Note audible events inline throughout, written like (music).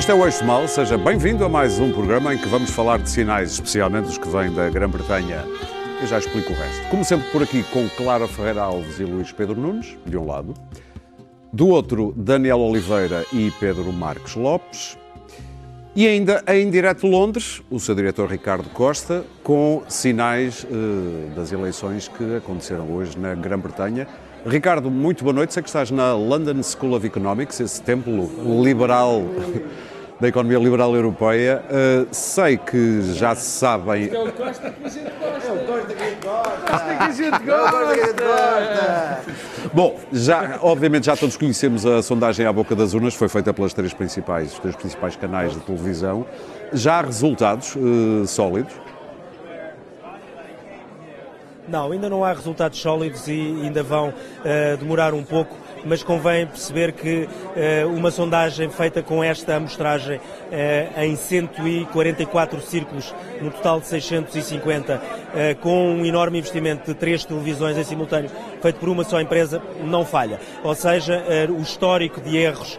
Este é o Eixo Mal, seja bem-vindo a mais um programa em que vamos falar de sinais, especialmente os que vêm da Grã-Bretanha. Eu já explico o resto. Como sempre, por aqui com Clara Ferreira Alves e Luís Pedro Nunes, de um lado. Do outro, Daniel Oliveira e Pedro Marques Lopes. E ainda em direto Londres, o seu diretor Ricardo Costa, com sinais eh, das eleições que aconteceram hoje na Grã-Bretanha. Ricardo, muito boa noite. Sei que estás na London School of Economics, esse templo liberal (laughs) da economia liberal europeia. Uh, sei que já se sabem. É o Costa que a gente gosta. É o Costa que a gente gosta. Costa que a gente gosta. Bom, já, obviamente já todos conhecemos a sondagem à boca das urnas, foi feita pelas três principais, os três principais canais de televisão. Já há resultados uh, sólidos? Não, ainda não há resultados sólidos e ainda vão uh, demorar um pouco mas convém perceber que uh, uma sondagem feita com esta amostragem uh, em 144 círculos, no total de 650, uh, com um enorme investimento de três televisões em simultâneo, feito por uma só empresa, não falha. Ou seja, o histórico de erros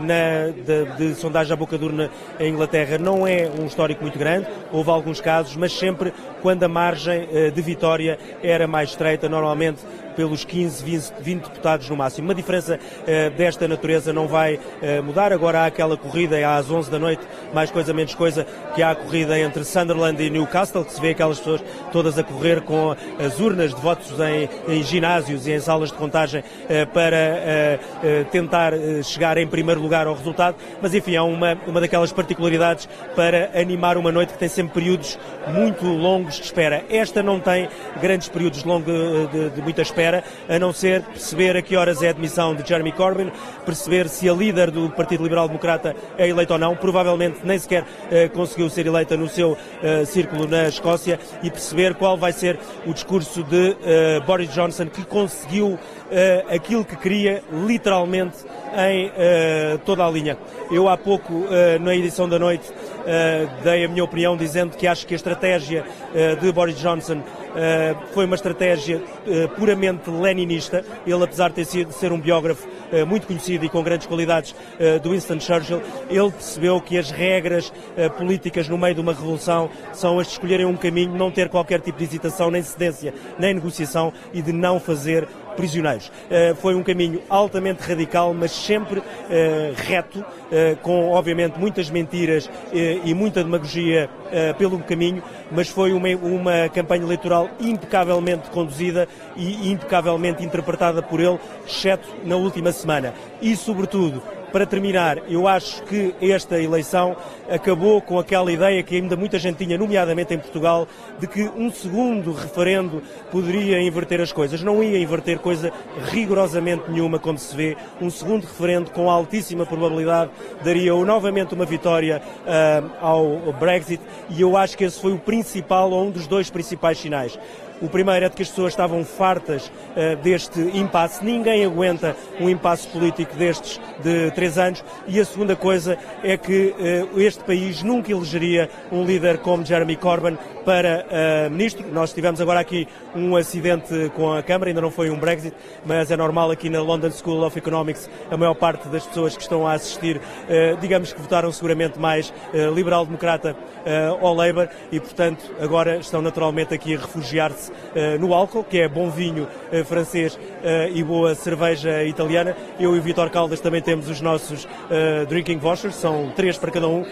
na, de, de, sondagem à boca durna em Inglaterra não é um histórico muito grande, houve alguns casos, mas sempre quando a margem de vitória era mais estreita, normalmente pelos 15, 20, 20 deputados no máximo. Uma diferença uh, desta natureza não vai uh, mudar. Agora há aquela corrida às 11 da noite, mais coisa menos coisa, que há a corrida entre Sunderland e Newcastle, que se vê aquelas pessoas todas a correr com as urnas de votos em, em ginásios e em salas de contagem uh, para tentar chegar em primeiro lugar ao resultado. Mas enfim, é uma, uma daquelas particularidades para animar uma noite que tem sempre períodos muito longos de espera. Esta não tem grandes períodos longos de, de muita espera espera, a não ser perceber a que horas é a admissão de Jeremy Corbyn, perceber se a líder do Partido Liberal Democrata é eleita ou não. Provavelmente nem sequer uh, conseguiu ser eleita no seu uh, círculo na Escócia e perceber qual vai ser o discurso de uh, Boris Johnson, que conseguiu aquilo que queria literalmente em toda a linha. Eu há pouco, na edição da noite, dei a minha opinião dizendo que acho que a estratégia de Boris Johnson Uh, foi uma estratégia uh, puramente leninista. Ele, apesar de ter sido ser um biógrafo uh, muito conhecido e com grandes qualidades do Winston Churchill, ele percebeu que as regras políticas no meio de uma revolução são as de escolherem um caminho, não ter qualquer tipo de hesitação, nem cedência, nem negociação e de não fazer prisioneiros. Uh, foi um caminho altamente radical, mas sempre uh, reto, uh, com obviamente muitas mentiras e muita demagogia pelo caminho, mas foi uma, uma campanha eleitoral impecavelmente conduzida e impecavelmente interpretada por ele, exceto na última semana. E, sobretudo, para terminar, eu acho que esta eleição acabou com aquela ideia que ainda muita gente tinha, nomeadamente em Portugal, de que um segundo referendo poderia inverter as coisas. Não ia inverter coisa rigorosamente nenhuma, como se vê. Um segundo referendo, com altíssima probabilidade, daria novamente uma vitória uh, ao Brexit e eu acho que esse foi o principal, ou um dos dois principais sinais. O primeiro é de que as pessoas estavam fartas uh, deste impasse. Ninguém aguenta um impasse político destes de três anos. E a segunda coisa é que uh, este país nunca elegeria um líder como Jeremy Corbyn para uh, ministro. Nós tivemos agora aqui um acidente com a Câmara, ainda não foi um Brexit, mas é normal aqui na London School of Economics a maior parte das pessoas que estão a assistir, digamos que votaram seguramente mais liberal-democrata ou Labour e, portanto, agora estão naturalmente aqui a refugiar-se uh, no álcool, que é bom vinho uh, francês uh, e boa cerveja italiana. Eu e o Vitor Caldas também temos os nossos drinking vouchers, são três para cada um,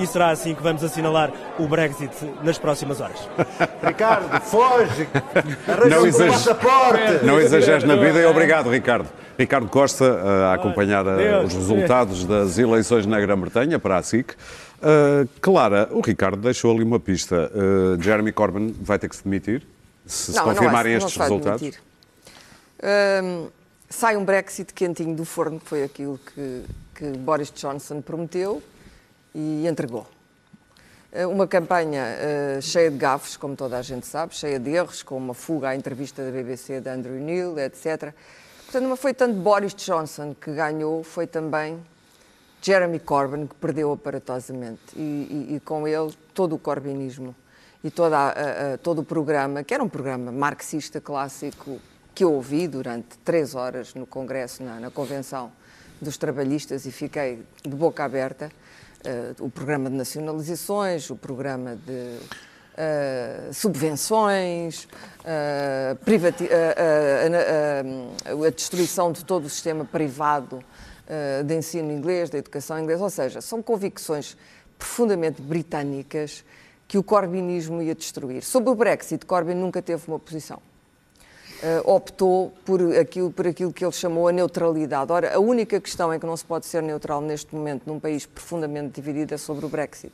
e será assim que vamos assinalar o Brexit nas próximas horas. (laughs) Ricardo, foge! Não, exager... não exageres na vida e obrigado, Ricardo. Ricardo Costa a acompanhar Deus, os resultados das eleições na Grã-Bretanha para a SIC. Uh, Clara, o Ricardo deixou ali uma pista. Uh, Jeremy Corbyn vai ter que se demitir? se, não, se confirmarem não, estes não resultados? Um, sai um Brexit quentinho do forno, que foi aquilo que, que Boris Johnson prometeu e entregou. Ah, uma campanha uh, cheia de gafos, como toda a gente sabe, cheia de erros, com uma fuga à entrevista da BBC de Andrew Neil, etc. Portanto, não foi tanto Boris Johnson que ganhou, foi também Jeremy Corbyn que perdeu aparatosamente. E, e, e com ele todo o corbynismo e toda a, a, todo o programa, que era um programa marxista clássico que eu ouvi durante três horas no Congresso, na, na Convenção dos trabalhistas e fiquei de boca aberta. Uh, o programa de nacionalizações, o programa de uh, subvenções, uh, a destruição de todo o sistema privado de ensino inglês, da educação inglesa, ou seja, são convicções profundamente britânicas que o corbynismo ia destruir. Sobre o Brexit, Corbyn nunca teve uma posição. Uh, optou por aquilo, por aquilo que ele chamou a neutralidade. Ora, a única questão em que não se pode ser neutral neste momento num país profundamente dividido é sobre o Brexit.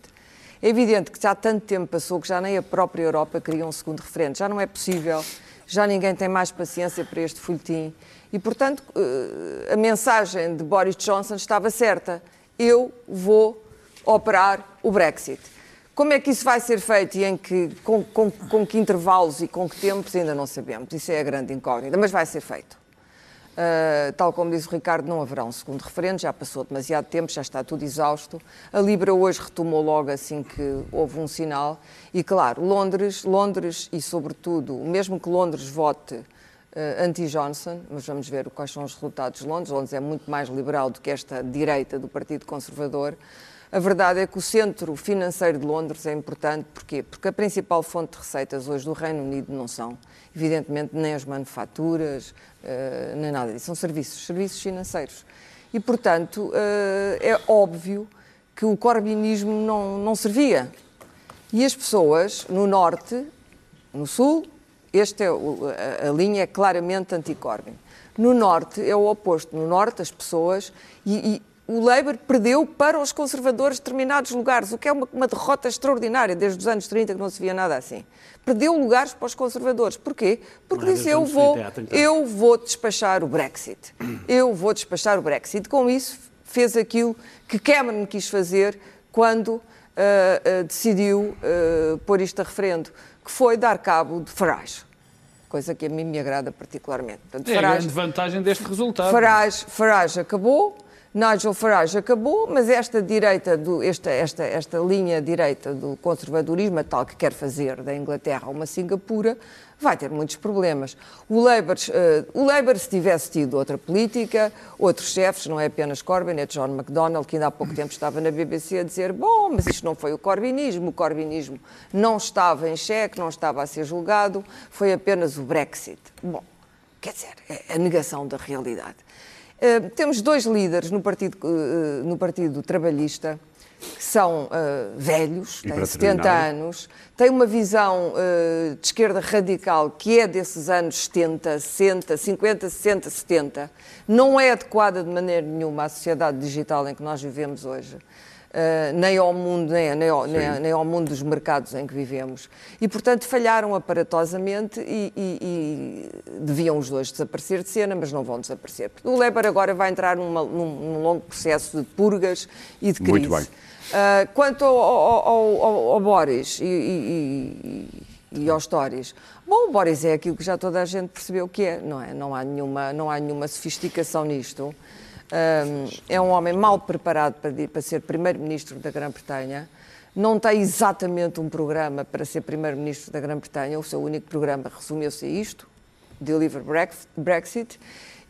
É evidente que já tanto tempo passou que já nem a própria Europa queria um segundo referendo. Já não é possível, já ninguém tem mais paciência para este folhetim. E, portanto, uh, a mensagem de Boris Johnson estava certa. Eu vou operar o Brexit. Como é que isso vai ser feito e em que, com, com, com que intervalos e com que tempos ainda não sabemos. Isso é a grande incógnita, mas vai ser feito. Uh, tal como diz o Ricardo, não haverá um segundo referendo, já passou demasiado tempo, já está tudo exausto. A Libra hoje retomou logo assim que houve um sinal. E claro, Londres, Londres e sobretudo, mesmo que Londres vote uh, anti-Johnson, mas vamos ver quais são os resultados de Londres. Londres é muito mais liberal do que esta direita do Partido Conservador. A verdade é que o centro financeiro de Londres é importante. Porquê? Porque a principal fonte de receitas hoje do Reino Unido não são, evidentemente, nem as manufaturas, uh, nem nada disso. São serviços, serviços financeiros. E, portanto, uh, é óbvio que o corbinismo não, não servia. E as pessoas no norte, no sul, esta é a, a linha é claramente anti-Corbyn. No norte é o oposto. No norte as pessoas e, e o Labour perdeu para os conservadores determinados lugares, o que é uma, uma, derrota extraordinária, desde os anos 30 que não se via nada assim. Perdeu lugares para os conservadores. Porquê? Porque disse, eu vou, eu vou despachar o Brexit. (clears throat) Eu vou despachar o Brexit. Com isso, fez aquilo que Cameron quis fazer quando uh, uh, decidiu uh, pôr isto a referendo, que foi dar cabo de Farage coisa que a mim me agrada particularmente. Portanto, é Farage, a grande vantagem deste resultado. Farage, Farage acabou, Nigel Farage acabou, mas esta direita, do, esta, esta, esta linha direita do conservadorismo, tal que quer fazer da Inglaterra uma Singapura, vai ter muitos problemas. O Labour, uh, o Labour, se tivesse tido outra política, outros chefes, não é apenas Corbyn, é John McDonnell, que ainda há pouco tempo estava na BBC a dizer: bom, mas isto não foi o corbynismo, o corbynismo não estava em xeque, não estava a ser julgado, foi apenas o Brexit. Bom, quer dizer, é a negação da realidade. Eh, temos dois líderes no Partido, uh, no partido Trabalhista que são uh, velhos, têm 70 anos, têm uma visão de esquerda radical que é desses anos 70, 60, 50, 60, 70. Não é adequada de maneira nenhuma à sociedade digital em que nós vivemos hoje. Uh, nem ao mundo, nem, nem, ao, nem, nem, ao mundo dos mercados em que vivemos. E, portanto, falharam aparatosamente e, e, e, deviam os dois desaparecer de cena, mas não vão desaparecer. O Leber agora vai entrar numa, num, num, longo processo de purgas e de crise. Muito bem. Uh, quanto ao, ao, ao, ao Boris e, e aos Tories. Bom, o Boris é aquilo que já toda a gente percebeu que é, não é? Não há nenhuma, não há nenhuma sofisticação nisto é um homem mal preparado para, ser primeiro-ministro da Grã-Bretanha, não tem exatamente um programa para ser primeiro-ministro da Grã-Bretanha, o seu único programa resumiu-se a isto, Deliver Brexit,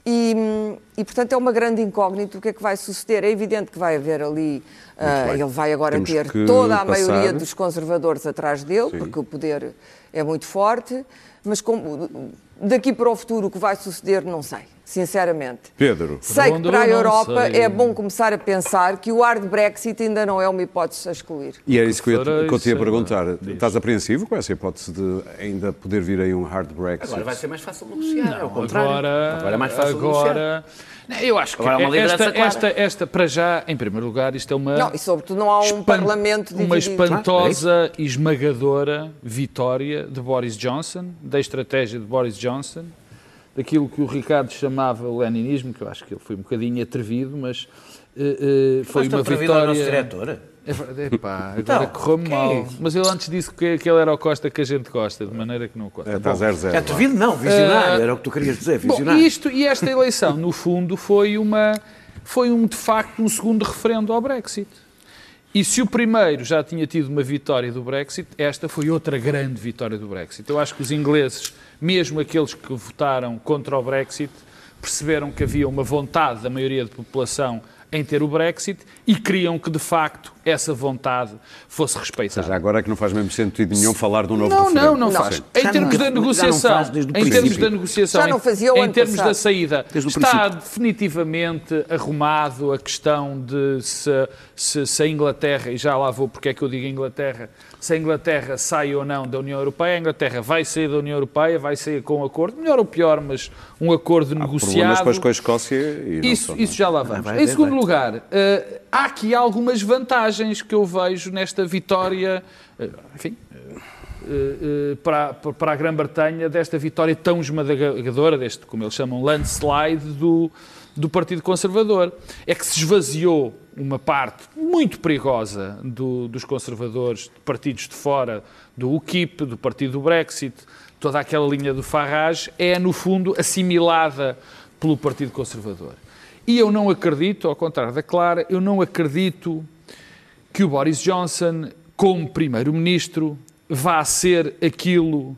e, e, portanto é uma grande incógnita o que é que vai suceder. É evidente que vai haver ali, uh, ele vai agora Temos ter toda a passar... maioria dos conservadores atrás dele, Sim. porque o poder é muito forte, mas como, daqui para o futuro o que vai suceder não sei sinceramente. Pedro. Sei que para a Europa é bom começar a pensar que o hard Brexit ainda não é uma hipótese a excluir. E é isso que eu, que eu te ia perguntar. Estás apreensivo com essa hipótese de ainda poder vir aí um hard Brexit? Agora vai ser mais fácil negociar, não, é o contrário. Agora, agora é mais fácil agora, negociar. Eu acho que é esta, esta, esta, para já, em primeiro lugar, isto é uma. Não, e sobretudo não há um espan parlamento dividido. Uma espantosa e esmagadora vitória de Boris Johnson, da estratégia de Boris Johnson, daquilo que o Ricardo chamava o leninismo, que eu acho que ele foi um bocadinho atrevido, mas uh, uh, foi uma vitória... Ao diretor? É, pá, então, agora correu-me mal. É mas ele antes disse que, que ele era o Costa que a gente gosta, de maneira que não o É, está zero, zero. É atrevido não, visionário, uh, era o que tu querias dizer, visionário. Bom, isto, e esta eleição, no fundo, foi uma... Foi um, de facto um segundo referendo ao Brexit. E se o primeiro já tinha tido uma vitória do Brexit, esta foi outra grande vitória do Brexit. Eu acho que os ingleses, mesmo aqueles que votaram contra o Brexit, perceberam que havia uma vontade da maioria da população em ter o Brexit e queriam que, de facto, essa vontade fosse respeitada. Já agora é que não faz mesmo sentido nenhum falar de um novo Não, referendo. não, não faz. Sim. Em termos não- da não negociação, faz em termos da negociação, Já não em- fazia o em termos passado. da saída, está princípio. definitivamente arrumado a questão de se, se, se a Inglaterra, e já lá vou porque é que eu digo Inglaterra, se a Inglaterra sai ou não da União Europeia, a Inglaterra vai sair da União Europeia, vai sair com um acordo, melhor ou pior, mas um acordo Problemas negociado. depois com a Escócia e não Isso, só, não isso já lá vamos. vai em segundo vai. lugar, eh, há aqui algumas vantagens que eu vejo nesta vitória, eh, enfim, eh, eh, para, para a Grã-Bretanha, desta vitória tão esmagadora, deste, como eles chamam, landslide do, do Partido Conservador. É que se esvaziou uma parte muito perigosa do- dos conservadores, de partidos de fora, do UKIP, do Partido do Brexit, toda aquela linha do Farage, é, no fundo, assimilada pelo Partido Conservador. E eu não acredito, ao contrário da Clara, eu não acredito que o Boris Johnson, como Primeiro-Ministro, vá ser aquilo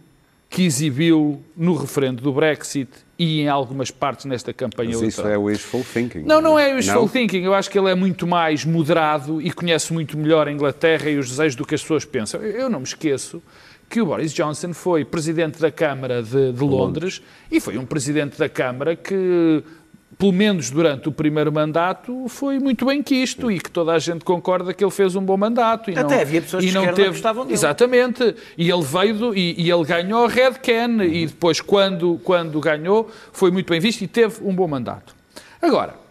que exibiu no referendo do Brexit e em algumas partes nesta campanha Mas isso eleitoral. é wishful thinking. Não, não é wishful Não? thinking. Eu acho que ele é muito mais moderado e conhece muito melhor a Inglaterra e os desejos do que as pessoas pensam. Eu não me esqueço que o Boris Johnson foi presidente da Câmara de, de Londres e foi um presidente da Câmara que, pelo menos durante o primeiro mandato, foi muito bem quisto e que toda a gente concorda que ele fez um bom mandato. E Até não, havia pessoas e não esquerda que teve... gostavam dele. Exatamente. E ele veio do, e, e ele ganhou a Red Can e depois, quando, quando ganhou, foi muito bem visto e teve um bom mandato. Agora,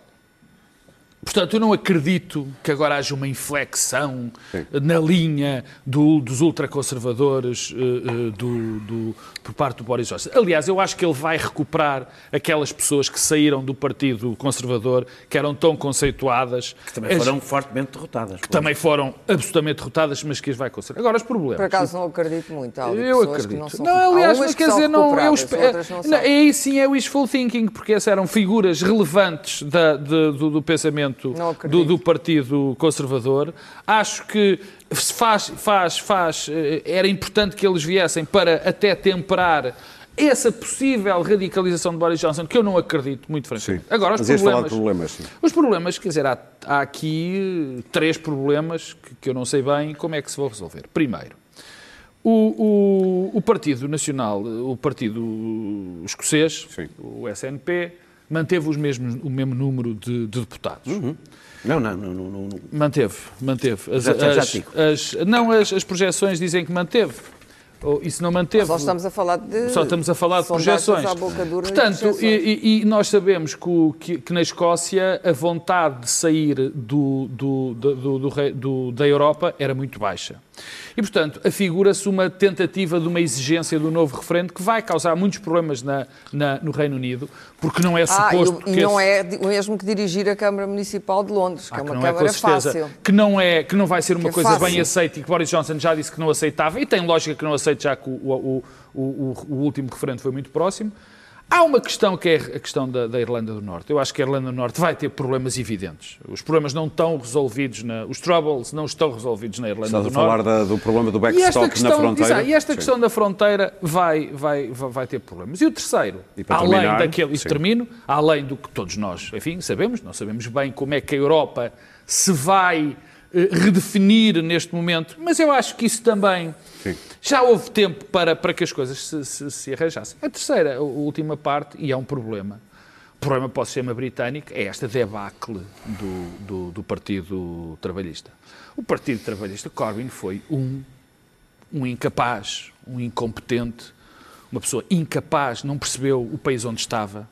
portanto, eu não acredito que agora haja uma inflexão Sim. na linha do- dos ultraconservadores eh, eh, do, do- por parte do Boris Johnson. Aliás, eu acho que ele vai recuperar aquelas pessoas que saíram do Partido Conservador, que eram tão conceituadas, Que também as- foram fortemente derrotadas. que também foram absolutamente derrotadas, mas que as vai conservar. Agora, os problemas. Por acaso não acredito muito. Há Eu pessoas acredito. Que não, são, não, aliás, mas que quer dizer, não, eu espero. não aí sim é wishful thinking, porque essas eram figuras relevantes da- de- do, do pensamento Não do, do Partido Conservador. Acho que se faz, faz, faz, eh, era importante que eles viessem para até temperar essa possível radicalização de Boris Johnson, que eu não acredito, muito Sim. francamente. Agora, os Mas problemas. problemas, sim. Os problemas, quer dizer, há, há aqui três problemas que, que eu não sei bem como é que se vão resolver. Primeiro, o, o- o Partido Nacional, o Partido Escocês, Sim. o SNP, manteve os mesmos, o mesmo número de, de deputados. Não, não, não. não, não, não. Manteve, manteve. As, Já- já- já as- as- não, as, as projeções dizem que manteve. E se não manteve... Só estamos a falar de. Só estamos a falar de projeções. Portanto, e, e- nós sabemos que, o- que- que na Escócia a vontade de sair do, do- do- da Europa era muito baixa. E, portanto, afigura-se uma tentativa de uma exigência do novo referendo que vai causar muitos problemas na- na- no Reino Unido, porque não é Ah, suposto... e, e que não esse- é o mesmo que dirigir a Câmara Municipal de Londres, que ah, é que uma não é Câmara certeza, fácil. que não, é, que não vai ser uma Que é coisa fácil. bem aceita e que Boris Johnson já disse que não aceitava, e tem lógica que não aceite, já que o, o- o- o- último referendo foi muito próximo. Há uma questão que é a questão da, da Irlanda do Norte. Eu acho que a Irlanda do Norte vai ter problemas evidentes. Os problemas não estão resolvidos, na, os troubles não estão resolvidos na Irlanda Estás do a falar Norte. da- do problema do E backstop questão, na fronteira. e esta Sim. questão da fronteira vai, vai, vai, vai ter problemas. E o terceiro, E além terminar, daquele, e sim. termino, além do que todos nós, enfim, sabemos, não sabemos bem como é que a Europa se vai eh, redefinir neste momento, mas eu acho que isso também Sim. Já houve tempo para, para que as coisas se, se, se arranjassem. A terceira, a última parte, e é um problema, o problema para o sistema britânico é esta debacle do, do, do Partido Trabalhista. O Partido Trabalhista, Corbyn, foi um um incapaz, um incompetente, uma pessoa incapaz, não percebeu o país onde estava.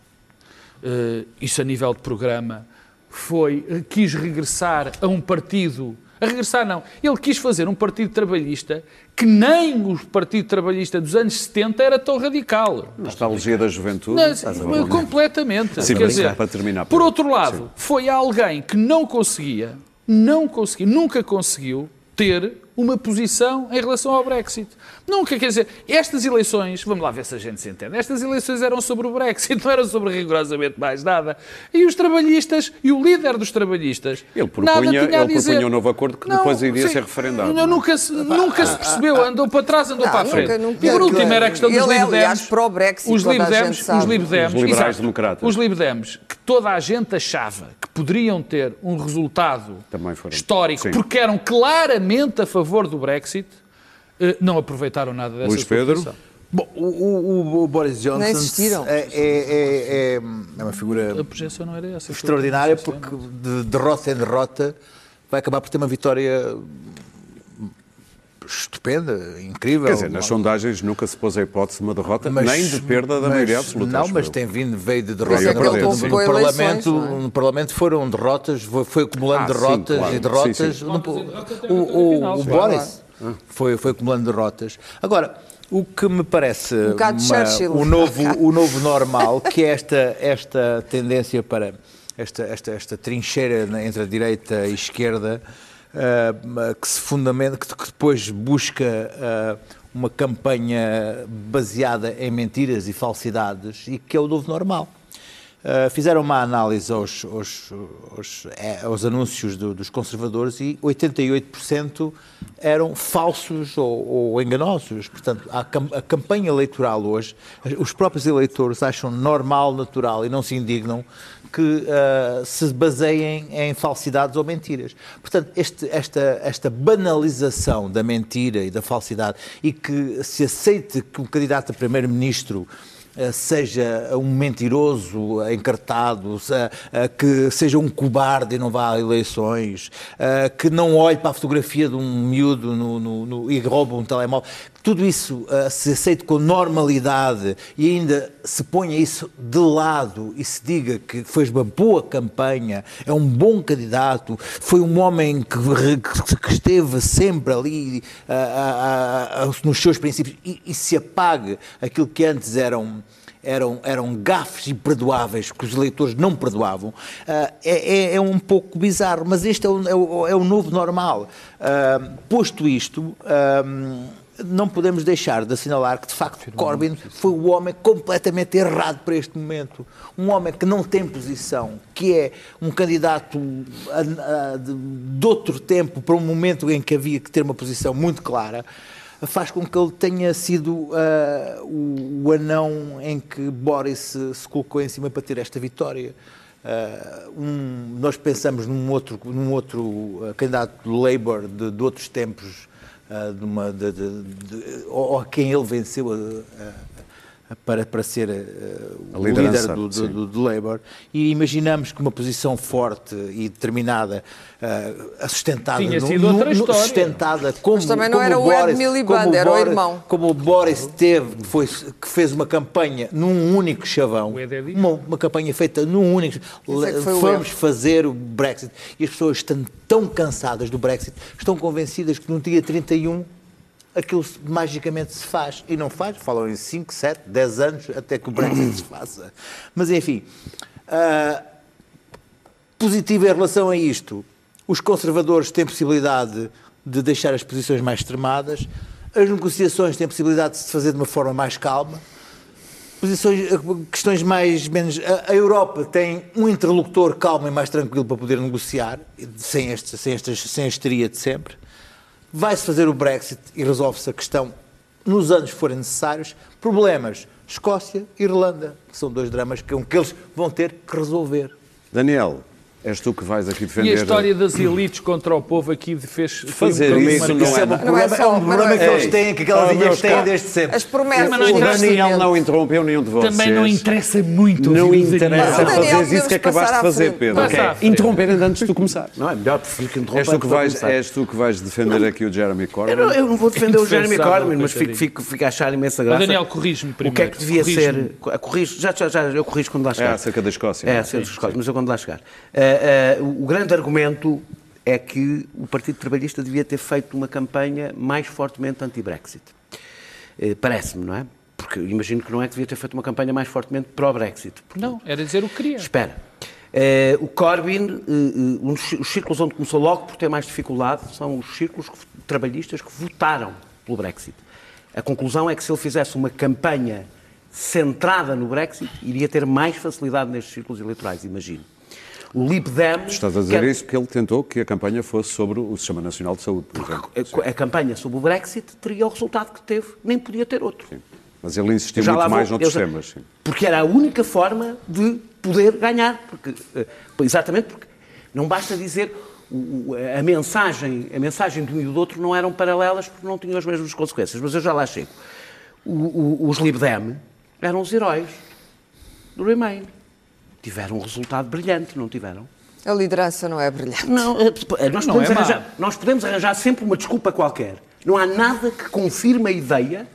Eh, isso a nível de programa foi eh, quis regressar a um partido, a regressar não, ele quis fazer um partido trabalhista que nem o Partido Trabalhista dos anos 70 era tão radical. Nostalgia da juventude. Não, completamente. Sim, Quer dizer, para terminar, por Pedro. outro lado, foi alguém que não conseguia, não conseguia, nunca conseguiu ter uma posição em relação ao Brexit. Nunca, quer dizer, estas eleições, vamos lá ver se a gente se entende, estas eleições eram sobre o Brexit, (laughs) não eram sobre rigorosamente mais nada. E os trabalhistas, e o líder dos trabalhistas, Ele nada propunha, tinha a ele dizer. propunha um novo acordo que Não, depois iria sim, ser referendado. não, nunca, se, nunca se percebeu, andou para trás, andou Não, para a nunca, frente. nunca. e por último era a questão dos Ele é, Lib aliás, Dems. pró-Brexit, Os Lib Dems, os Lib Dems, Os liberais exato. democratas. Os Lib Dems, que toda a gente achava que poderiam ter um resultado Também foram. histórico, Sim. porque eram claramente a favor do Brexit, não aproveitaram nada dessa Luís Pedro? Bom, o, o- o Boris Johnson existiram. é, é- é- é- é uma figura A projeção não era essa. extraordinária porque de derrota em derrota vai acabar por ter uma vitória estupenda, incrível. Quer dizer, nas sondagens nunca se pôs a hipótese de uma derrota, Mas- nem de perda da mas- maioria absoluta. Não, mas tem vindo, veio de derrota Veio derrota. No, sim. no Parlamento, eleições, é? no Parlamento foram derrotas, foi, acumulando Ah, sim, derrotas claro. e derrotas. Sim, sim. E o o- o sim. Boris foi, foi acumulando derrotas. Agora, o que me parece Um Churchill. o, novo, (laughs) o novo normal, que é esta, esta tendência para esta, esta, esta trincheira entre a direita e a esquerda, ah, que se fundamenta, que, que depois busca ah, uma campanha baseada em mentiras e falsidades e que é o novo normal. Uh, fizeram uma análise aos, aos, aos, eh, aos anúncios do- dos conservadores e 88% eram falsos ou, ou enganosos. Portanto, a, a campanha eleitoral hoje, os próprios eleitores acham normal, natural e não se indignam que uh, se baseiem em falsidades ou mentiras. Portanto, este- esta, esta banalização da mentira e da falsidade e que se aceite que o candidato a primeiro-ministro seja um mentiroso encartado, eh, que seja um cobarde e não vá a eleições, eh, que não olhe para a fotografia de um miúdo no- no- no- e rouba um telemóvel. Tudo isso eh, se aceite com normalidade e ainda se ponha isso de lado e se diga que fez uma boa campanha, é um bom candidato, foi um homem que, que- esteve sempre ali ah, ah, nos seus princípios e, e se apague aquilo que antes eram eram, eram gafes imperdoáveis que os eleitores não perdoavam, ah, é, é- um pouco bizarro, mas este é o, é o- é o novo normal. Ah, posto isto, não podemos deixar de assinalar que, de facto, Corbyn foi o homem completamente errado para este momento. Um homem que não tem posição, que é um candidato a- a- de, de outro tempo para um momento em que havia que ter uma posição muito clara faz com que ele tenha sido ah, o, o anão em que Boris se, se colocou em cima para ter esta vitória. Ah, um- nós pensamos num outro, num outro ah, candidato do Labour de, de outros tempos, de uma, de, de- de- ou, a quem ele venceu a- para, para ser A o líder do, do, do, do Labour e imaginamos que uma posição forte e determinada, ah, sustentada, Tinha no- sido no- outra no- história. sustentada como, Mas também não como era o Boris, Ed Miliband, como era o Boris- irmão. Como o Boris teve, que, foi, que fez uma campanha num único chavão, é uma, uma campanha feita num único é Vamos fazer o Brexit. E as pessoas estão tão cansadas do Brexit, estão convencidas que no dia 31 aquilo magicamente se faz. E não faz, falam em 5, 7, 10 anos até que o Brexit se faça. Mas enfim, ah, positivo em relação a isto, os conservadores têm possibilidade de deixar as posições mais extremadas, as negociações têm possibilidade de se fazer de uma forma mais calma, posições, questões mais menos. A, a Europa tem um interlocutor calmo e mais tranquilo para poder negociar, sem, este, sem, estas, sem a histeria de sempre. Vai-se fazer o Brexit e resolve-se a questão nos anos que forem necessários. Problemas: Escócia e Irlanda, que são dois dramas que, que eles vão ter que resolver. Daniel, és tu que vais aqui defender. E a história das elites contra o povo aqui fez Fazer um bocadinho isso marcante. não é Isso é, um Não problema, é é, só- um problema é- que eles têm, que aquelas oh, ilhas têm desde sempre. As promessas Mas não O. Daniel não interrompeu nenhum de vocês. Também não interessa muito Não interessa fazer isso que acabaste de fazer. Pedro. Frente. Interromper antes de tu começar. Não, é melhor, prefiro que interrompa És tu, que antes de eu vais, começar. és tu que vais defender aqui o Jeremy Corbyn. Eu não, eu não vou defender o Jeremy Corbyn, mas fico, fico, fico a achar imensa graça. Daniel, corrige-me O que é primeiro. que devia ser. Corrijo, já, já, já, eu corrijo quando lá chegar. acerca da Escócia, É, é? acerca da Escócia, mas eu quando lá chegar. Ah, o grande argumento é que o Partido Trabalhista devia ter feito uma campanha mais fortemente anti-Brexit. Eh, Parece-me, não é? Porque eu imagino que não é que devia ter feito uma campanha mais fortemente pró-Brexit. Não, era dizer o que queria. Espera. O Corbyn, um dos os círculos onde começou logo por ter mais dificuldade, são os círculos que- trabalhistas que votaram pelo Brexit. A conclusão é que se ele fizesse uma campanha centrada no Brexit, iria ter mais facilidade nestes círculos eleitorais, imagino. O Lib Dem... Estás a dizer quer- isso porque ele tentou que a campanha fosse sobre o Sistema Nacional de Saúde, por exemplo. A, a campanha sobre o Brexit teria o resultado que teve, nem podia ter outro. Mas ele insistiu muito vou- mais noutros eu temas. sim. Porque era a única forma de poder ganhar. Porque, eh, exatamente porque não basta dizer a, mensagem, a mensagem de um e do outro não eram paralelas porque não tinham as mesmas consequências. Mas eu já lá chego. O- o- os Lib Dem eram os heróis do Remain. Tiveram um resultado brilhante, não tiveram? A liderança não é brilhante. Não, eh, nós, Não podemos é arranjar, nós podemos arranjar sempre uma desculpa qualquer. Não há nada que confirme a ideia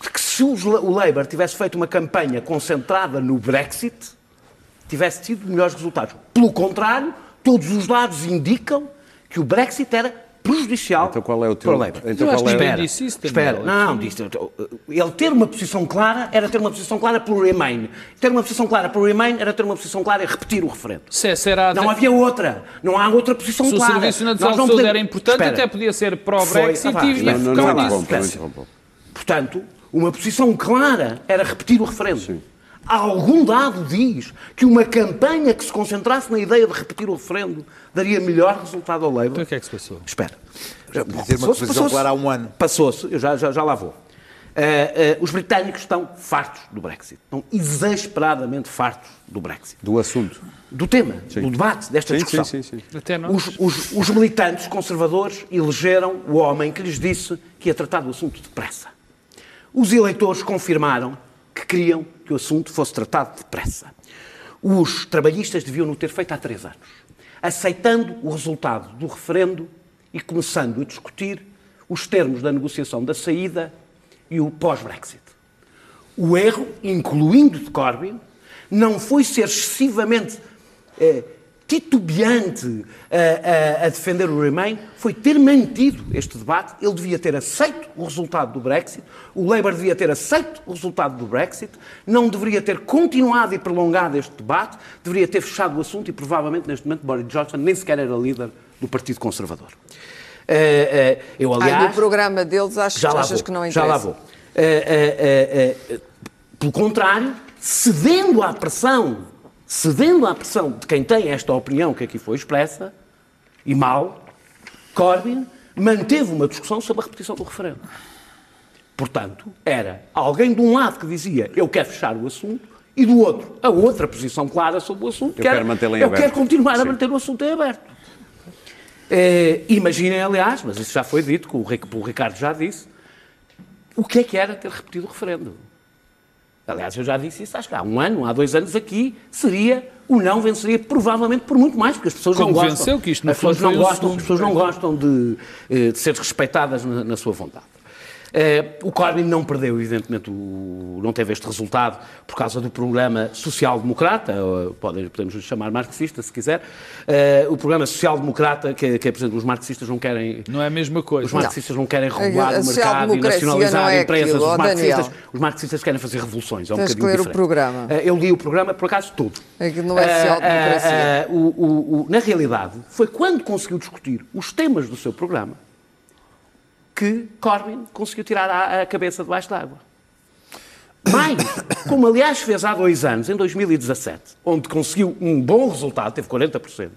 de que se o Labour tivesse feito uma campanha concentrada no Brexit, tivesse tido melhores resultados. Pelo contrário, todos os dados indicam que o Brexit era prejudicial Então qual é o teu- para o Labour. então Eu acho qual é- ninguém disse isso, Espera, não, disse, ele ter uma posição clara era ter uma posição clara pelo Remain. Ter uma posição clara pelo Remain era ter uma posição clara e repetir o referendo. Se era a- Não havia outra. Não há outra posição se o clara. Serviço Nacional de não Saúde era importante, Espera. até podia ser pró-Brexit e não, Não, não, Calma não lá, interrompa, não espécie. interrompa. Portanto, uma posição clara era repetir o referendo. Algum dado diz que uma campanha que se concentrasse na ideia de repetir o referendo daria melhor resultado ao Labour. Então o que é que se passou? Espera. dizer uma passou-se. clara há um ano. Passou-se, eu já, já, já lá vou. Eh, eh, os britânicos estão fartos do Brexit. Estão exasperadamente fartos do Brexit. Do assunto. Do tema, do debate, desta Sim, discussão. sim, sim, sim. Até nós. Os, os- os militantes conservadores elegeram o homem que lhes disse que ia tratar do assunto depressa. Os eleitores confirmaram que queriam que o assunto fosse tratado depressa. Os trabalhistas deviam o ter feito há três anos, aceitando o resultado do referendo e começando a discutir os termos da negociação da saída e o pós-Brexit. O erro, incluindo de Corbyn, não foi ser excessivamente eh, titubeante a, a- a defender o Remain, foi ter mantido este debate. Ele devia ter aceito o resultado do Brexit, o Labour devia ter aceito o resultado do Brexit, não deveria ter continuado e prolongado este debate, deveria ter fechado o assunto e provavelmente neste momento Boris Johnson nem sequer era líder do Partido Conservador. Eh, eh, eu, Ai, aliás, no programa deles acho, já achas vou, que não já interessa. lá vou. Eh, pelo contrário, cedendo à pressão, cedendo à pressão de quem tem esta opinião que aqui foi expressa, e mal, Corbyn manteve uma discussão sobre a repetição do referendo. Portanto, era alguém de um lado que dizia eu quero fechar o assunto e do outro a outra posição clara sobre o assunto. Eu que era, quero mantê-lo em Eu aberto." quero continuar a Sim. manter o assunto em aberto. Eh, imaginem, aliás, mas isso já foi dito, que o o Ricardo já disse, o que é que era ter repetido o referendo? Aliás, eu já disse isso, acho que há um ano, há dois anos aqui, seria o não venceria provavelmente por muito mais, porque as pessoas não gostam. que isto, no as pessoas não gostam, as pessoas não gostam de, eh, de ser respeitadas na, na sua vontade. Eh, o Corbyn não perdeu, evidentemente, o- não teve este resultado por causa do programa social-democrata, podem- podemos chamar marxista, se quiser. Eh, o programa social-democrata, que, que por exemplo, os marxistas não querem Não é a mesma os coisa. marxistas não querem regular A o mercado e social-democracia nacionalizar não é empresas. aquilo, os, marxistas, os marxistas querem fazer revoluções. É um Tens que bocadinho ler o diferente. programa. Eh, Eu li o programa, por acaso, todo. Aquilo não é Eh, social-democracia. eh, eh, o- o- o- na realidade, foi quando conseguiu discutir os temas do seu programa que Corbyn conseguiu tirar a, a cabeça debaixo d'água. Mais, como aliás fez há dois anos, em 2017, onde conseguiu um bom resultado, teve 40%,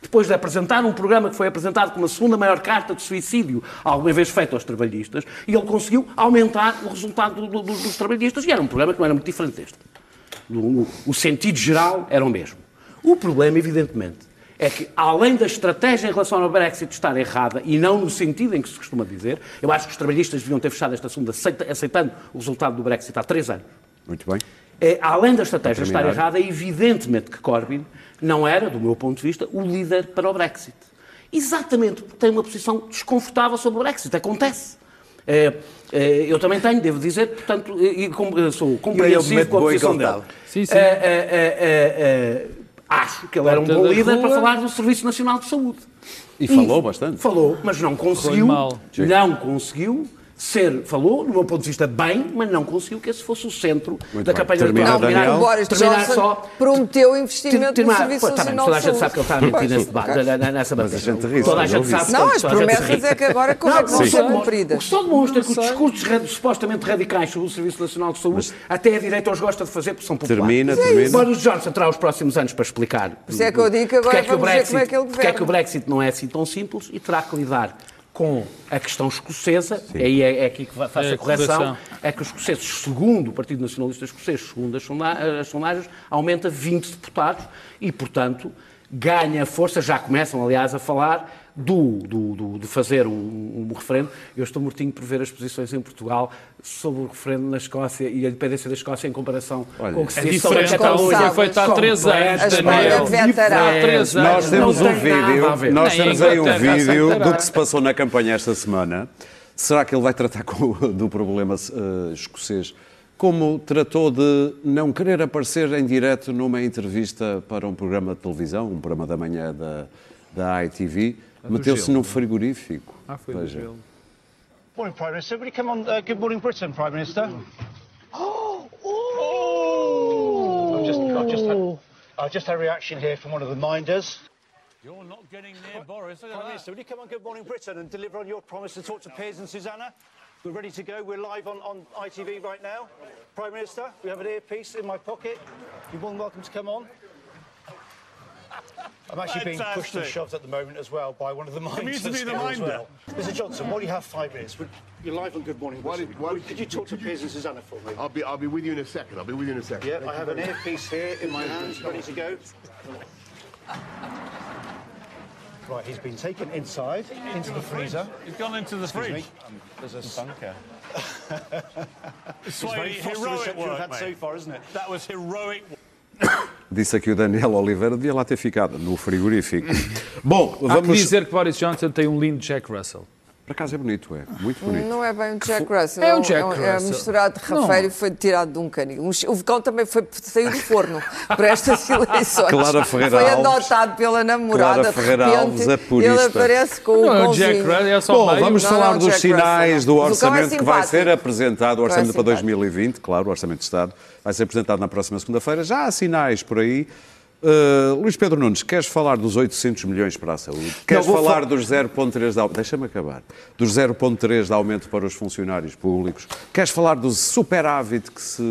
depois de apresentar um programa que foi apresentado como a segunda maior carta de suicídio alguma vez feita aos trabalhistas, e ele conseguiu aumentar o resultado do- do- dos trabalhistas, e era um programa que não era muito diferente deste. No- o sentido geral era o mesmo. O problema, evidentemente, é que, além da estratégia em relação ao Brexit estar errada, e não no sentido em que se costuma dizer, eu acho que os trabalhistas deviam ter fechado este assunto aceita- aceitando o resultado do Brexit há três anos. Muito bem. É, além da estratégia estar errada, é evidentemente que Corbyn não era, do meu ponto de vista, o líder para o Brexit. Exatamente porque tem uma posição desconfortável sobre o Brexit. Acontece. É, é, eu também tenho, devo dizer, portanto, e, e sou compreensivo com a posição ele dele. Sim, sim. Acho que ele era um bom líder rua. para falar do Serviço Nacional de Saúde. E falou bastante. Falou, mas não conseguiu, não conseguiu ser, falou, do meu ponto de vista, bem, mas não conseguiu que esse fosse o centro Muito da bem. campanha Termina, eleitoral. Daniel. O Boris terminar Johnson só prometeu investimento Terminar- no Serviço Pois, tá bem, Nacional toda a gente sabe que ele está a mentir nesse debate, nessa Mas a bandeira. gente ri, Toda a gente sabe. Não, as promessas é que agora como é que vão Não, ser cumpridas? O que só demonstra que os discursos supostamente radicais sobre o Serviço Nacional de Saúde, até a direita os gosta de fazer porque são populares. Termina, é termina. Boris Johnson terá os próximos anos para explicar. Por isso é que eu digo que agora é o vamos ver como é que ele porque é que o governa. Brexit não é assim tão simples e terá que lidar com a questão escocesa, e aí é, é aqui que fa- faço É a a correção, correção. é que os escoceses, segundo o Partido Nacionalista Escocês, segundo as sonda- as sondagens, aumenta 20 deputados e, portanto, ganha força, já começam, aliás, a falar do, do- do- de fazer um, um referendo. Eu estou mortinho por ver as posições em Portugal sobre o referendo na Escócia e a independência da Escócia em comparação Olha, com o que se É diz sobre a Catalunha. Foi feito há três anos, Daniel. Há três anos. Nós temos um vídeo, nós temos aí um vídeo do que se passou na campanha esta semana. Será que ele vai tratar com- do problema eh, escocês? Como tratou de não querer aparecer em direto numa entrevista para um programa de televisão, um programa da manhã da, da ITV, meteu-se num frigorífico. Ah, foi do Veja. gelo. Morning, Prime Minister. Will you come on uh, Good Morning Britain, Prime Minister? (gasps) Oh! I've just, I've, just had, I've just had a reaction here from one of the minders. You're not getting near Boris. Prime Minister, will you come on Good Morning Britain and deliver on your promise to talk to Piers and Susanna? We're ready to go. We're live on, on ITV right now. Prime Minister, we have an earpiece in my pocket. You're more than welcome to come on. I'm actually being pushed and shoved at the moment as well by one of the minders. used to be the here minder. well. Mr. Johnson, while you have five minutes, would, you're live on Good Morning. Why Britain. did- why Would- did- could you talk to could you- Piers and Susanna for me? I'll be I'll be with you in a second. I'll be with you in a second. Yeah, I have an earpiece here in my hands, ready to go. Right, he's been taken inside, into the freezer. He's gone into the Excuse me. fridge. There's a bunker. It's It's very very foster heroic reception we've work, had so far, isn't it? That was heroic. Disse aqui o Daniel Oliveira, devia lá ter ficado, no frigorífico. (laughs) Bom, Há que vamos. dizer que Boris Johnson tem um lindo Jack Russell. Por acaso é bonito, é. Muito bonito. Não é bem o Jack Russell. É o Jack É Russell. misturado de rafeiro e foi tirado de um canil. Um ch- O cão também foi, saiu do forno (laughs) para estas eleições. Clara Ferreira Foi Alves. adotado pela namorada. Clara de Ferreira repente, Alves, a purista. Ele aparece com Não o é o Jack. Russell, é só Bom, meio. vamos Não, falar não, dos Jack sinais Russell. do é orçamento que vai ser apresentado, o orçamento é para simpático. 2020, claro, o orçamento de Estado, vai ser apresentado na próxima segunda-feira. Já há sinais por aí. Uh, Luís Pedro Nunes, queres falar dos 800 milhões para a saúde? Queres vou falar fa- dos 0,3 de aumento? Deixa-me acabar. Dos 0,3 de aumento para os funcionários públicos? Queres falar do superávit que se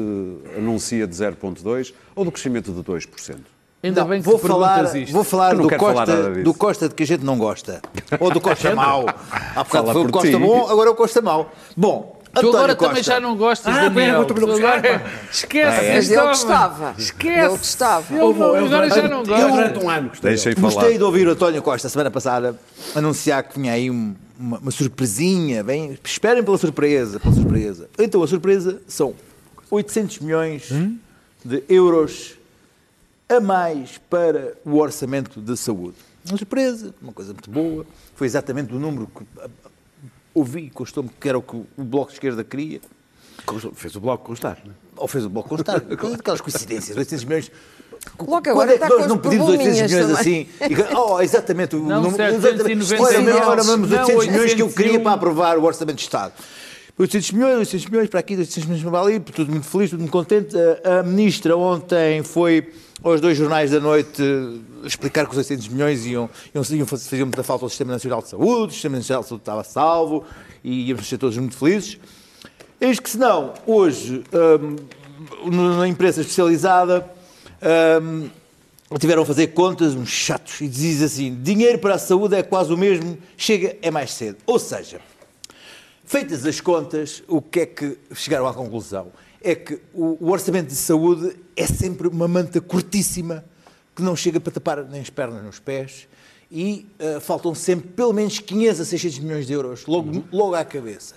anuncia de 0,2 ou do crescimento de 2%? Ainda Não, bem que vou falar, isto. vou falar não do falar Costa, disso. do Costa de que a gente não gosta. Ou do Costa mau. Há bocado Fala foi o por Costa ti. bom, agora é o Costa mau. Bom, Tu António agora Costa. também já não gostas, Ah, Daniel. eu Tu gostava. agora- Esquece Ah, é? Mas ele gostava. Esquece. Ele gostava. Ele não- agora já não Eu gosta. durante um ano gostei Deixem falar. Gostei de ouvir o António Costa, semana passada, anunciar que vinha aí um- uma, uma surpresinha. Bem, esperem pela surpresa, pela surpresa. Então, a surpresa são 800 milhões de euros a mais para o orçamento da saúde. Uma surpresa, uma coisa muito boa. Foi exatamente o número que ah, ah, ouvi e constou-me que era o que o Bloco de Esquerda queria. Fez o bloco constar. não é? Ou fez o Bloco constar. (laughs) Aquelas coincidências, 800 milhões. Logo Quando agora é está que com nós não pedimos 800 milhões assim? E, oh, exatamente. O Não, número- 791. Ora, mesmo, ora, mesmo os Não, 800 milhões que eu 801. queria para aprovar o Orçamento de Estado. 800 milhões, 800 milhões para aqui, 800 milhões para ali, tudo muito feliz, tudo muito contente. A, a Ministra ontem foi aos dois jornais da noite eh, explicar que os 800 milhões iam, iam, iam fazer muita falta ao Sistema Nacional de Saúde, o Sistema Nacional de Saúde estava salvo e íamos ser todos muito felizes. Eis que, se não, hoje, hum, na imprensa especializada, hum, tiveram a fazer contas, uns chatos, e diz assim: dinheiro para a saúde é quase o mesmo, chega é mais cedo. Ou seja, feitas as contas, o que é que chegaram à conclusão? É que o, orçamento de saúde é sempre uma manta curtíssima que não chega para tapar nem as pernas nem os pés e ah, faltam sempre pelo menos 500 a 600 milhões de euros logo, logo à cabeça.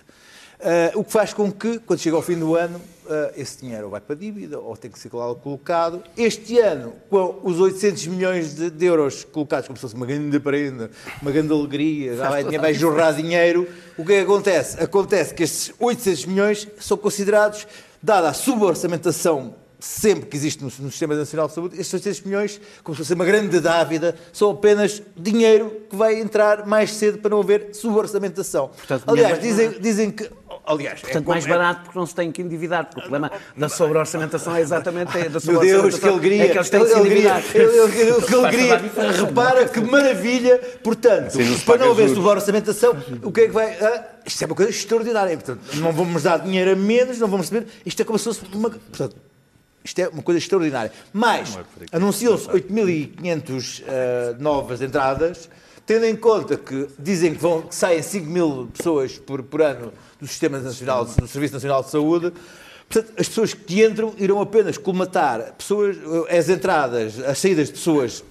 Ah, o que faz com que, quando chega ao fim do ano, ah, esse dinheiro vai para a dívida ou tem que ser colocado. Este ano, com os 800 milhões de, de euros colocados como se fosse uma grande prenda, uma grande alegria, (laughs) vai, vai jorrar dinheiro, o que é que acontece? Acontece que estes 800 milhões são considerados, dada a suborçamentação sempre que existe no, no Sistema Nacional de Saúde, estes 800 milhões, como se fosse uma grande dávida, são apenas dinheiro que vai entrar mais cedo para não haver suborçamentação. Portanto, Aliás, dizem, dizem que Aliás, Portanto, é mais como- é- barato porque não se tem que endividar, porque o problema da sobre-orçamentação é exatamente (laughs) da Meu Deus, que alegria! é que eles têm que se Ele- ele- endividar. Que alegria! Repara que maravilha! Portanto, se para não haver sobre-orçamentação, o que é que vai. ah, isto é uma coisa extraordinária. Portanto, não vamos dar dinheiro a menos, não vamos receber. Isto é como se fosse uma. Portanto, isto é uma coisa extraordinária. Mas, anunciou-se 8.500 ah, novas entradas, tendo em conta que dizem que, vão, que saem 5 mil pessoas por, por ano do Sistema Nacional, do Serviço Nacional de Saúde. Portanto, as pessoas que entram irão apenas colmatar pessoas, eh, as entradas, as saídas de pessoas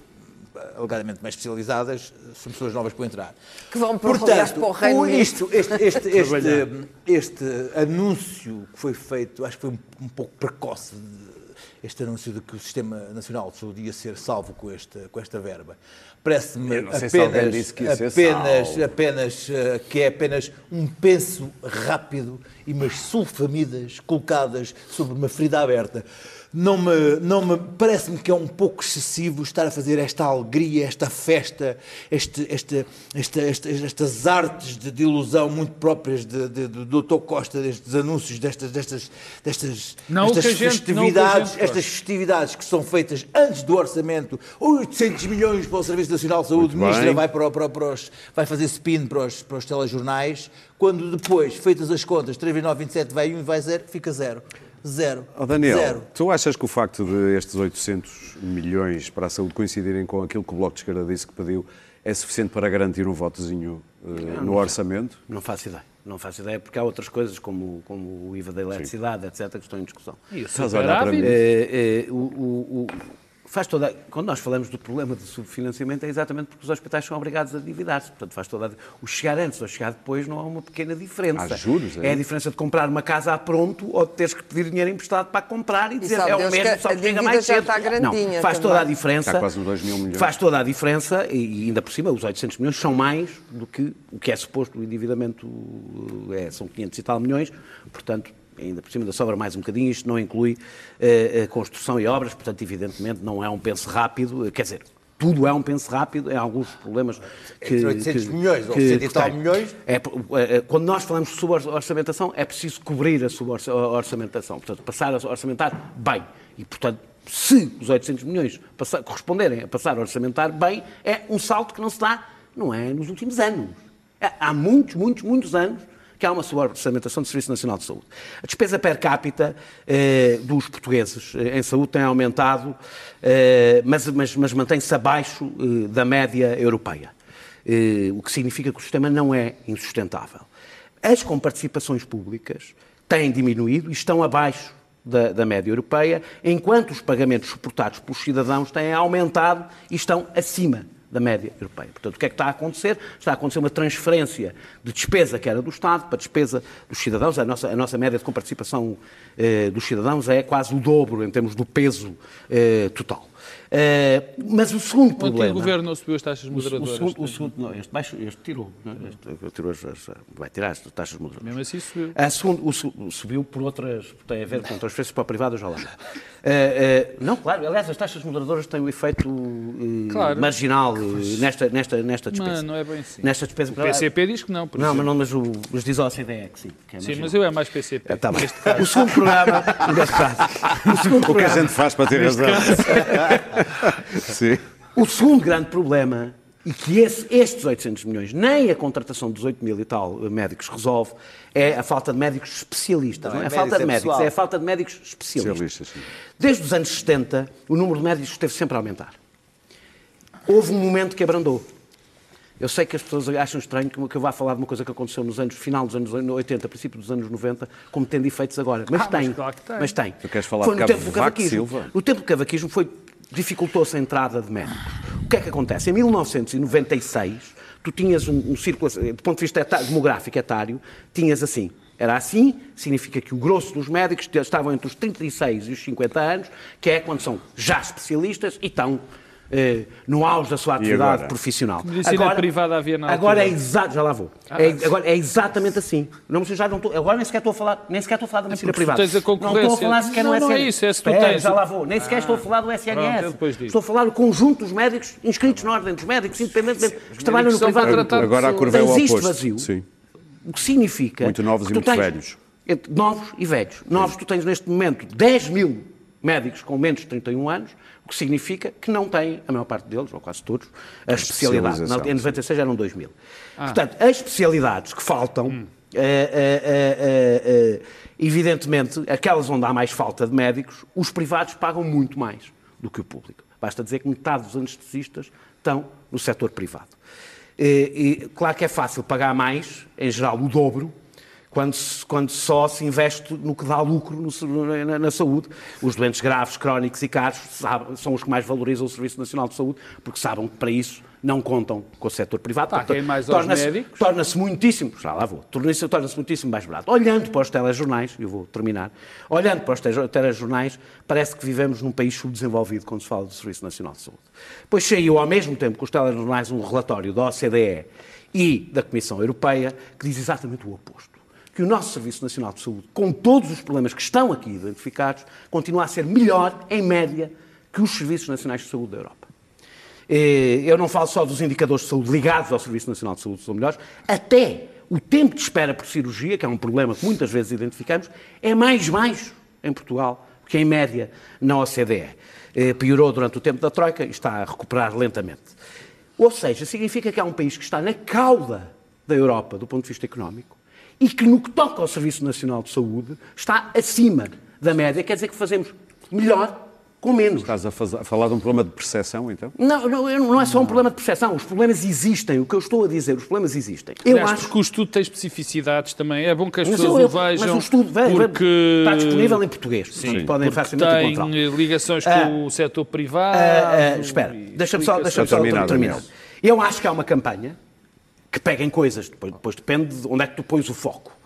alegadamente mais especializadas, são pessoas novas vão entrar. Que vão para, aliás, para o Reino Unido. isto, este, este, (laughs) este, este anúncio que foi feito, acho que foi um, um pouco precoce, de- este anúncio de que o Sistema Nacional de Saúde ia ser salvo com esta, com esta verba. Parece-me alguém apenas, apenas, apenas eh, que é apenas um penso rápido e umas sulfamidas colocadas sobre uma ferida aberta. Não me, não me parece-me que é um pouco excessivo estar a fazer esta alegria, esta festa, este, este, esta- esta- estas artes de, de ilusão muito próprias de, de, do Dr. Costa, destes anúncios, destas, destas, destas, estas gente- festividades, gente estas festividades que são feitas antes do orçamento, 800 milhões para o Serviço Nacional de Saúde, Muito ministra bem. vai, para, para, para os, vai fazer spin para os, para os telejornais, quando depois, feitas as contas, 3,927 vai 1 e vai 0, fica 0. Zero. Ó Daniel, Zero. tu achas que o facto de estes 800 milhões para a saúde coincidirem com aquilo que o Bloco de Esquerda disse que pediu é suficiente para garantir um votozinho eh, no orçamento? Não faço ideia. Não faço ideia, porque há outras coisas, como, como o IVA da eletricidade, etc., que estão em discussão. E o Estás a olhar para mim. superávit? É, é, o- o- o- faz toda, quando nós falamos do problema do subfinanciamento, é exatamente porque os hospitais são obrigados a endividar-se. Portanto, faz toda a, o chegar antes ou chegar depois não há uma pequena diferença. Há juros, é é a diferença de comprar uma casa a pronto ou de teres que pedir dinheiro emprestado para comprar e dizer sabe é o mesmo, que só que chega mais já cedo. está grandinha Não, faz também. toda a diferença. Está quase nos dois mil milhões. Faz toda a diferença e ainda por cima os 800 milhões são mais do que o que é suposto o endividamento é, são 500 e tal milhões, portanto ainda por cima da sobra mais um bocadinho, isto não inclui a construção e obras, portanto evidentemente não é um penso rápido, eh, quer dizer, tudo é um penso rápido, é alguns problemas que... Entre 800 que- milhões ou que- 100 e tal milhões. É, é, é, quando nós falamos de suborçamentação, é preciso cobrir a suborçamentação, portanto, passar a orçamentar bem. E, portanto, se os 800 milhões passar- corresponderem a passar a orçamentar bem, é um salto que não se dá, não é nos últimos anos. É, há muitos, muitos, muitos anos que há uma suborçamentação do Serviço Nacional de Saúde. A despesa per capita eh, dos portugueses eh, em saúde tem aumentado, eh, mas, mas, mas mantém-se abaixo eh, da média europeia. Eh, o que significa que o sistema não é insustentável. As comparticipações públicas têm diminuído e estão abaixo da, da média europeia, enquanto os pagamentos suportados pelos cidadãos têm aumentado e estão acima da média europeia. Portanto, o que é que está a acontecer? Está a acontecer uma transferência de despesa que era do Estado para despesa dos cidadãos. A nossa, a nossa média de comparticipação eh, dos cidadãos é quase o dobro em termos do peso eh, total. Eh, mas o segundo O antigo problema... governo não subiu as taxas O, o moderadoras. segundo, o segundo- não, este, baixo, este tirou. não é? Este, tirou as, as- vai tirar as taxas moderadoras. Mesmo assim subiu. A segundo, o su- subiu por outras. tem a ver com transferências para o privado, já lá. Eh, eh, não, claro, aliás, as taxas moderadoras têm um efeito eh, Claro. marginal eh, nesta, nesta, nesta despesa. Mas não é bem assim. Nesta despesa O PCP diz que não, por Não, mas, não, mas, o, mas diz a OCDE que sim. Que é Sim, mas eu é mais PCP. Eh, tá bem. neste caso. O segundo programa. neste (laughs) caso, o segundo O que a programa- gente faz para ter razão? (laughs) (laughs) Sim. O segundo grande problema, e que esse- estes 800 milhões, nem a contratação dos 8 mil e tal médicos resolve, é a falta de médicos especialistas. Não, Não, é, é a falta de médicos, é pessoal. é a falta de médicos especialistas. Especialistas, sim. Desde os anos 70, o número de médicos esteve sempre a aumentar. Houve um momento que abrandou. Eu sei que as pessoas acham estranho que eu- vá falar de uma coisa que aconteceu nos anos, final dos anos 80, princípio dos anos 90, como tendo efeitos agora. Mas Ah, mas tem. claro que tem. Mas tem. Tu queres falar Foi de no tempo do cavaquismo. Silva? No tempo do cavaquismo foi dificultou-se a entrada de médicos. O que é que acontece? Em 1996, tu tinhas um, um círculo, do ponto de vista eta- demográfico etário, tinhas assim. Era assim, significa que o grosso dos médicos estavam entre os 36 e os 50 anos, que é quando são já especialistas e estão eh, no auge da sua atividade agora? profissional. Medicina privada havia na Agora é altura. exato, já lá vou. É, agora é exatamente assim. Não, já não estou, agora nem sequer estou a falar, nem sequer estou a falar da medicina É porque tu privada. tens a Não estou a falar sequer Não, no não é SNS. isso, é se tu tens já lá vou. Nem sequer estou a falar do SNS. Pronto, estou a falar do conjunto dos médicos inscritos na ordem dos médicos, independentemente que trabalham no privado. Agora a curva é o oposto. vazio. Sim. O que significa. Muito novos que e muito tens- velhos. entre novos e velhos. Novos, tu tens neste momento 10 mil médicos com menos de 31 anos, que significa que não têm, a maior parte deles, ou quase todos, a especialidade. Na- especialização, Em 96 eram 2 mil. Ah. Portanto, as especialidades que faltam, Hum. eh, eh, eh, eh, evidentemente, aquelas onde há mais falta de médicos, os privados pagam muito mais do que o público. Basta dizer que metade dos anestesistas estão no setor privado. E, e, claro que é fácil pagar mais, em geral o dobro, quando, quando só se investe no que dá lucro no na, na saúde. Os doentes graves, crónicos e caros sabem- são os que mais valorizam o Serviço Nacional de Saúde, porque sabem que para isso não contam com o setor privado. Paguem Portanto, mais torna-se- médicos. Torna-se muitíssimo, já lá vou, torna-se torna-se muitíssimo mais barato. Olhando para os telejornais, eu vou terminar, olhando para os tele- telejornais, parece que vivemos num país subdesenvolvido quando se fala do Serviço Nacional de Saúde. Pois saiu ao mesmo tempo que os telejornais um relatório da OCDE e da Comissão Europeia que diz exatamente o oposto. Que o nosso Serviço Nacional de Saúde, com todos os problemas que estão aqui identificados, continua a ser melhor, em média, que os Serviços Nacionais de Saúde da Europa. Eh, Eu não falo só dos indicadores de saúde ligados ao Serviço Nacional de Saúde, são melhores, até o tempo de espera por cirurgia, que é um problema que muitas vezes identificamos, é mais baixo em Portugal que em média na OCDE. Eh, Piorou durante o tempo da Troika e está a recuperar lentamente. Ou seja, significa que há um país que está na cauda da Europa do ponto de vista económico e que, no que toca ao Serviço Nacional de Saúde, está acima da média, quer dizer que fazemos melhor com menos. Estás a, falar de um problema de percepção, então? Não, não, eu- não é só um problema de percepção. Os problemas existem. O que eu estou a dizer, os problemas existem. Eu Aliás, acho porque o estudo tem especificidades também. É bom que as Mas pessoas eu- o vejam. Mas o estudo vem, vem- porque... está disponível em português. Sim, podem porque facilmente tem encontrá-lo. eh, ligações Ah, com o setor privado. Ah, ah, espera, deixa-me só, deixa só terminar. Eu acho que há uma campanha que pega em coisas, depois, depois depende de onde é que tu pões o foco.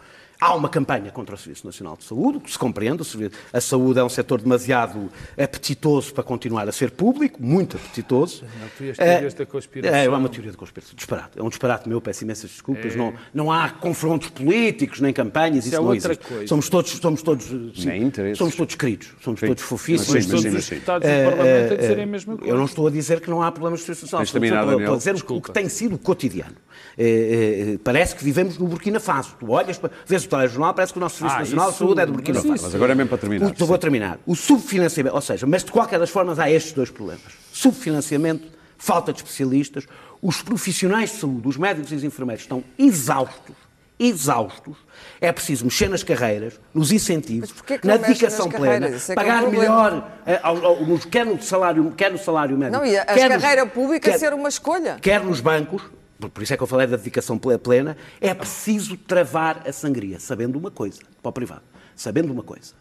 Há uma campanha contra o Serviço Nacional de Saúde, que se compreende, a saúde é um setor demasiado apetitoso para continuar a ser público, muito apetitoso. Não, tu É, teorias da conspiração. É, é uma teoria da conspiração, disparate. É um disparate meu, peço imensas desculpas. Não, não há confrontos políticos, nem campanhas, isso, é não outra existe. coisa. Somos todos, somos todos, sim, somos todos queridos, somos Sim. todos fofíssimos. Mas sim, mas Todos sim, os deputados Eh, do Parlamento eh, têm de dizerem a eh, mesma coisa. Eu não estou a dizer que não há problemas de Serviço Nacional de Saúde, estou Daniel. a dizer o que- o Desculpa. que tem sido o cotidiano. Eh, eh, parece que vivemos no Burkina Faso. Tu olhas, para- vês o telejornal, parece que o nosso Serviço Ah, Nacional de Saúde é do Burkina mas Faso. Mas agora é mesmo para terminar. O, vou terminar. O subfinanciamento, ou seja, mas de qualquer das formas há estes dois problemas. Subfinanciamento, falta de especialistas, os profissionais de saúde, os médicos e os enfermeiros estão exaustos, exaustos. É preciso mexer nas carreiras, nos incentivos, na dedicação plena, é é pagar melhor, eh, ao- ao- nos- quer, no salário, quer no salário médico. Não, e a quer carreira pública quer- ser uma escolha. quer nos bancos, por isso é que eu falei da dedicação ple- plena, é preciso travar a sangria, sabendo uma coisa, para o privado, sabendo uma coisa,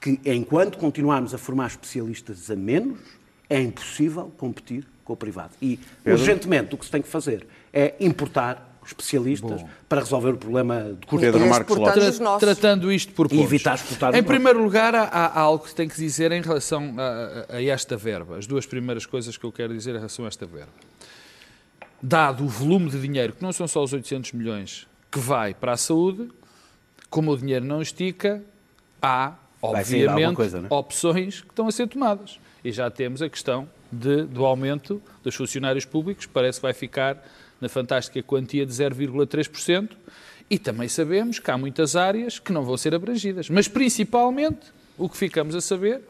que enquanto continuarmos a formar especialistas a menos, é impossível competir com o privado. E, urgentemente, o que se tem que fazer é importar especialistas para resolver o problema de curto Pedro E Marcos Lopes. nossos. Tratando isto por E pontos. evitar exportar Em nossos. primeiro lugar, há, há algo que tem que dizer em relação a, a- a esta verba. As duas primeiras coisas que eu quero dizer em relação a esta verba. Dado o volume de dinheiro, que não são só os 800 milhões que vai para a saúde, como o dinheiro não estica, há, obviamente, coisa, é? opções que estão a ser tomadas. E já temos a questão de- do aumento dos funcionários públicos, parece que vai ficar na fantástica quantia de 0,3%, e também sabemos que há muitas áreas que não vão ser abrangidas. Mas, principalmente, o que ficamos a saber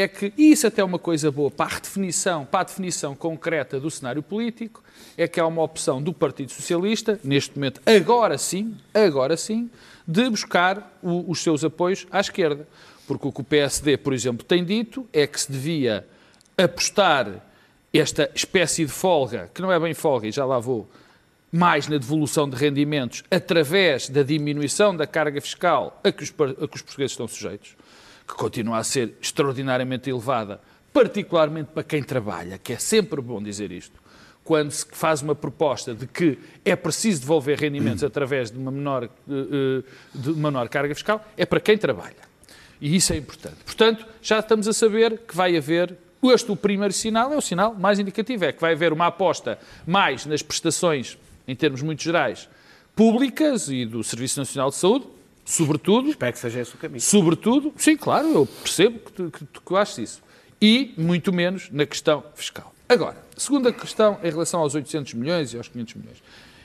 é que, e isso até é uma coisa boa para a redefinição, para a definição concreta do cenário político, é que há uma opção do Partido Socialista, neste momento, agora sim, agora sim, de buscar o- os seus apoios à esquerda. Porque o que o PSD, por exemplo, tem dito é que se devia apostar esta espécie de folga, que não é bem folga, e já lá vou, mais na devolução de rendimentos através da diminuição da carga fiscal a que os, a que os portugueses estão sujeitos, que continua a ser extraordinariamente elevada, particularmente para quem trabalha, que é sempre bom dizer isto, quando se faz uma proposta de que é preciso devolver rendimentos (clears throat) através de uma menor, eh, eh, de uma menor carga fiscal, é para quem trabalha. E isso é importante. Portanto, já estamos a saber que vai haver. Este, o primeiro sinal, é o sinal mais indicativo, é que vai haver uma aposta mais nas prestações, em termos muito gerais, públicas e do Serviço Nacional de Saúde, sobretudo, Espero que seja esse o caminho. sobretudo, sim, claro, eu percebo que tu, que tu que achas isso. E muito menos na questão fiscal. Agora, segunda questão em relação aos 800 milhões e aos 500 milhões.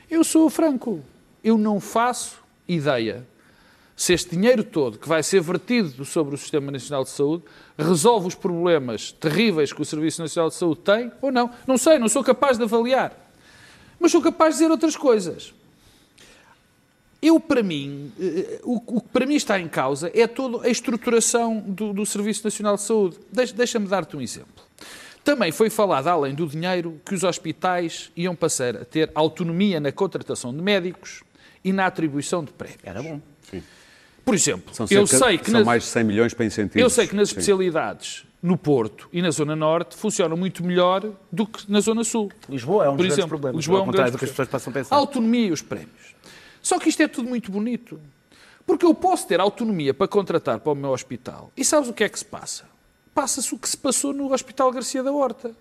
Eu sou franco. Eu não faço ideia se este dinheiro todo que vai ser vertido sobre o Sistema Nacional de Saúde resolve os problemas terríveis que o Serviço Nacional de Saúde tem ou não. Não sei, não sou capaz de avaliar. Mas sou capaz de dizer outras coisas. Eu, para mim, eh, o o que para mim está em causa é toda a estruturação do, do Serviço Nacional de Saúde. Deixa- Deixa-me dar-te um exemplo. Também foi falado, além do dinheiro, que os hospitais iam passar a ter autonomia na contratação de médicos e na atribuição de prémios. Era bom. Por exemplo, São, eu cerca- sei que são nas- mais de 100 milhões para incentivos. eu sei que nas Sim. especialidades no Porto e na Zona Norte funcionam muito melhor do que na Zona Sul. Lisboa é um Por dos grandes exemplo, problemas. Lisboa é um contrário grande do que as pessoas possam A pensar. autonomia e os prémios. Só que isto é tudo muito bonito. Porque eu posso ter autonomia para contratar para o meu hospital. E sabes o que é que se passa? Passa-se o que se passou no Hospital Garcia da Horta.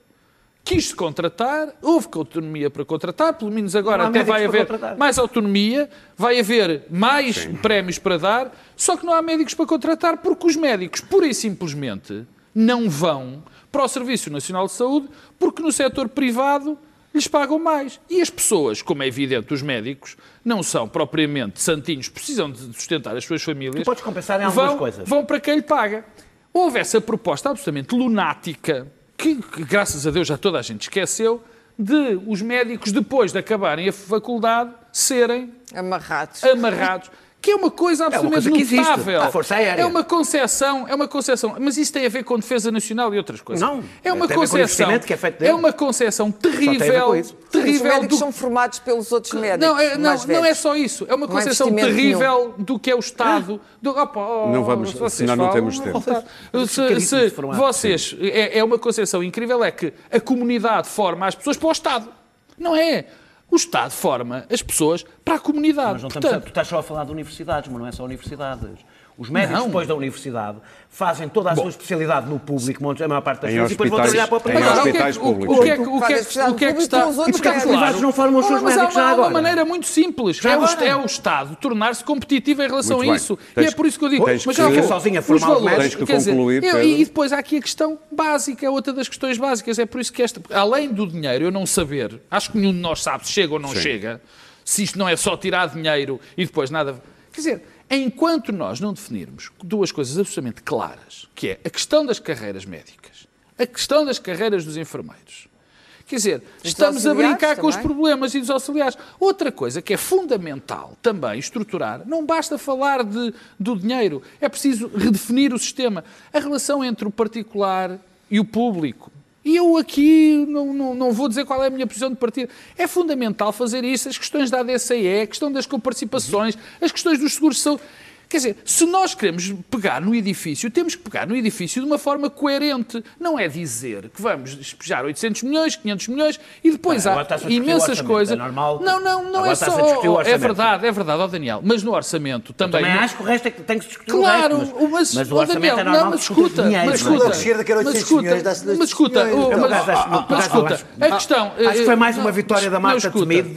Quis-se contratar, houve autonomia para contratar, pelo menos agora até vai haver contratar. mais autonomia, vai haver mais prémios para dar, só que não há médicos para contratar porque os médicos, pura e simplesmente, não vão para o Serviço Nacional de Saúde porque no setor privado lhes pagam mais. E as pessoas, como é evidente, os médicos, não são propriamente santinhos, precisam de sustentar as suas famílias. Tu podes compensar em algumas vão, coisas. Vão para quem lhe paga. Houve essa proposta absolutamente lunática, que, que, graças a Deus já toda a gente esqueceu, de os médicos, depois de acabarem a faculdade, serem Amarrados. amarrados. Que é uma coisa absolutamente coisa que existe. notável. A Força Aérea. É uma concepção, é uma concepção. Mas isso tem a ver com defesa nacional e outras coisas. Não. É uma Tem a ver com o concepção. investimento que é. É uma ver terrível. isso. Os Terrível médicos do são formados pelos outros médicos. não, é, não, mais não é só isso. É uma concepção investimento terrível do que é o Estado. Do, opa, oh, Não vamos, senão não temos tempo. Se, se vocês. É, é uma concepção incrível, é que a comunidade forma as pessoas para o Estado. Não é. O Estado forma as pessoas para a comunidade. Mas não estamos a- Portanto, tu estás só a falar de universidades, mas não é só universidades. Os médicos, Não. depois da universidade, fazem toda a sua especialidade no público, a maior parte das vezes, e depois vão trabalhar para o privado. Agora, o que é hospitais que- o- públicos. O que é que- o que é que- o que é que está... os E porquê é os privados não formam os seus mas há médicos uma, já há uma agora? maneira muito simples. Já é, o, agora? é o Estado tornar-se competitivo em relação Muito a isso. Tens e é por isso que eu digo. mas que- já vou. sozinho a Os formar o valores. Tens que quer dizer, concluir, eu- Pedro. e depois há aqui a questão básica, é outra das questões básicas. É por isso que esta, além do dinheiro, eu não saber, acho que nenhum de nós sabe se chega ou não Sim. chega, se isto não é só tirar dinheiro e depois nada. Quer dizer, enquanto nós não definirmos duas coisas absolutamente claras, que é a questão das carreiras médicas, a questão das carreiras dos enfermeiros. Quer dizer, estamos a brincar com os também. problemas e dos auxiliares. Outra coisa que é fundamental também estruturar, não basta falar de, do dinheiro, é preciso redefinir o sistema. A relação entre o particular e o público. E eu aqui não, não, não vou dizer qual é a minha posição de partida. É fundamental fazer isso, as questões da ADCE, a questão das coparticipações, as questões dos seguros de saúde. Quer dizer, se nós queremos pegar no edifício, temos que pegar no edifício de uma forma coerente. Não é dizer que vamos despejar 800 milhões, 500 milhões e depois Ah, há imensas orçamento, coisas. é normal. Não, não, não Agora é só. é verdade, é verdade, ó Daniel. Mas no orçamento também. Também não- acho que o resto é que tem que se discutir Claro, o resto, mas, mas, mas o orçamento Daniel, é normal não, mas escuta, mas é? escuta, A esquerda quer 800 mas escuta, mas 200 escuta, mas, mas escuta, acha- a questão... Acho que foi mais uma vitória da Marta Temido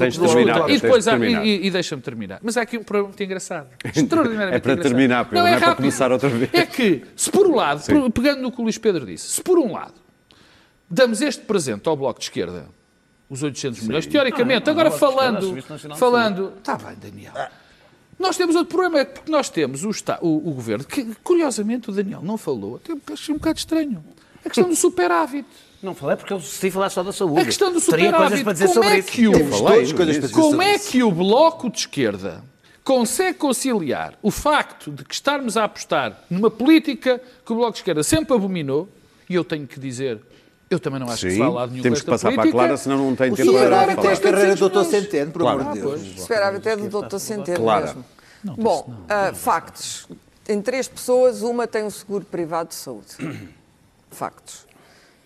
E depois de há, terminar. e, deixa-me terminar. Mas há aqui um problema muito engraçado. (laughs) Extraordinariamente É para engraçado. terminar, Pedro, não é para rápido. começar outra vez. É que, se por um lado, por- pegando no que o Luís Pedro disse, se por um lado damos este presente ao Bloco de Esquerda, os 800 milhões, teoricamente, agora de Esquerda, falando, falando, está bem, Daniel. Nós temos outro problema, é que porque nós temos o, Esta- o- o governo, que curiosamente o Daniel não falou, até achei um bocado estranho. A questão do superávit. Não falei porque eu decidi falar só da saúde. A questão do Teria coisas superávit. para dizer Como sobre é isso. que o, para como é que o Bloco de Esquerda consegue conciliar o facto de que estarmos a apostar numa política que o Bloco de Esquerda sempre abominou, e eu tenho que dizer, eu também não acho que se Sim, vá lado nenhum temos que passar para a política. Clara, senão não tem O tempo para falar. Até a carreira do Dr. 800 milhões. Centeno, por Claro. amor de Deus. Esperava até do doutor Centeno Clara. mesmo. Bom, ah, factos. Em três pessoas, uma tem um seguro privado de saúde. (coughs) Factos.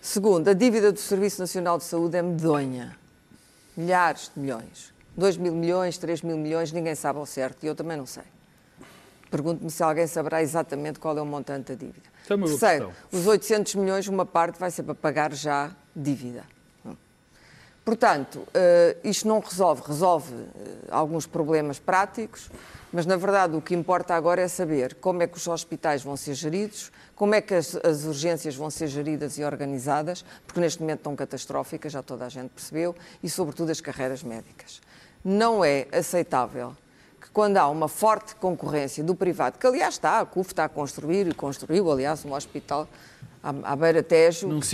Segundo, a dívida do Serviço Nacional de Saúde é medonha. Milhares de milhões. 2 mil milhões, 3 mil milhões, ninguém sabe ao certo e eu também não sei. Pergunto-me se alguém saberá exatamente qual é o montante da dívida. É Terceiro, questão. os 800 milhões, uma parte vai ser para pagar já dívida. Portanto, eh, isto não resolve, resolve eh, alguns problemas práticos, mas na verdade o que importa agora é saber como é que os hospitais vão ser geridos, como é que as, as urgências vão ser geridas e organizadas, porque neste momento estão catastróficas, já toda a gente percebeu, e sobretudo as carreiras médicas. Não é aceitável quando há uma forte concorrência do privado, que aliás está, a CUF está a construir e construiu, aliás, um hospital à, à Beira Tejo, Num que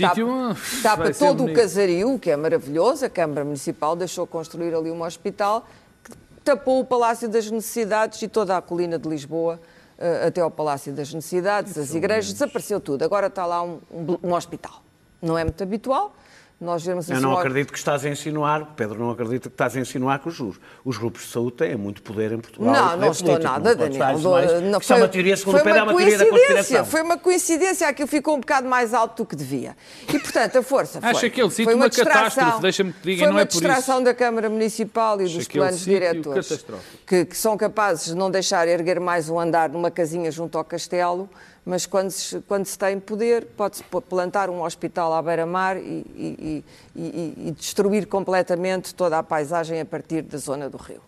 para ser todo o bonito. casario, o que é maravilhoso, a Câmara Municipal deixou construir ali um hospital que tapou o Palácio das Necessidades e toda a colina de Lisboa eh, até ao Palácio das Necessidades, as igrejas, desapareceu tudo. Agora está lá um, um- um hospital. Não é muito habitual. Nós vemos Eu não acredito que estás a insinuar, Pedro, não acredito que estás a insinuar que os, os, os grupos de saúde têm muito poder em Portugal. Não, não estou político. nada, Não Daniel. mais, não, que Isso é uma teoria, segundo Pedro, é uma teoria da conspiração. Foi uma coincidência, aquilo ficou um bocado mais alto do que devia. E, portanto, a força (laughs) foi. Acha aquele sítio foi uma catástrofe, deixa-me que te diga, Foi não uma é por isso. distração da Câmara Municipal e Acha dos aquele planos diretores que, que são capazes de não deixar erguer mais um andar numa casinha junto ao castelo, mas quando se, quando se tem poder, pode-se plantar um hospital à beira-mar e, e- e- e- destruir completamente toda a paisagem a partir da zona do rio.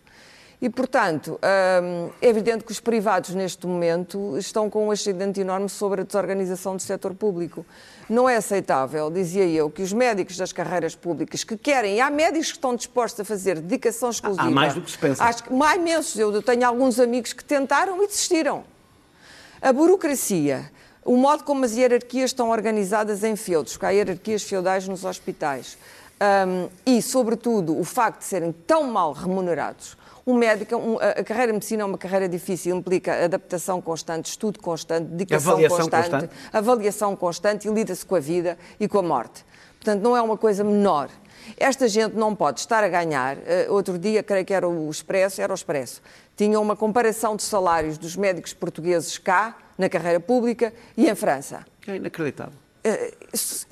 E, portanto, hum, é evidente que os privados, neste momento, estão com um ascendente enorme sobre a desorganização do setor público. Não é aceitável, dizia eu, que os médicos das carreiras públicas que querem, e há médicos que estão dispostos a fazer dedicação exclusiva. mais do que se pensa. Acho que há imensos. Eu tenho alguns amigos que tentaram e desistiram. A burocracia, o modo como as hierarquias estão organizadas em feudos, porque há hierarquias feudais nos hospitais, hum, e, sobretudo, o facto de serem tão mal remunerados. Um médico, um- a a carreira de medicina é uma carreira difícil, implica adaptação constante, estudo constante, dedicação Avaliação constante, constante. avaliação constante e lida-se com a vida e com a morte. Portanto, não é uma coisa menor. Esta gente não pode estar a ganhar. eh, outro dia, creio que era o Expresso, era o Expresso, tinha uma comparação de salários dos médicos portugueses cá, na carreira pública, e em França. É inacreditável. Eh,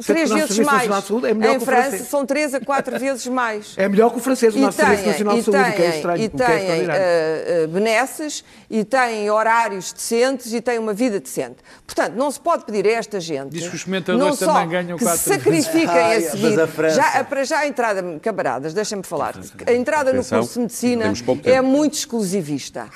três vezes Serviço mais. Nacional de Saúde é melhor em que o França francês. são três a quatro (laughs) vezes mais. É melhor que o francês, o E nosso Serviço têm- Nacional de Saúde, o que é têm- estranho, E é têm eh, eh, benesses, e têm horários decentes, e têm uma vida decente. Portanto, não se pode pedir a esta gente... Diz que os comentadores não só também ganham que quatro se sacrifiquem Ai, a mas seguir... a França- Já, para já a entrada, camaradas, deixem-me falar. A entrada no curso de Medicina é muito exclusivista.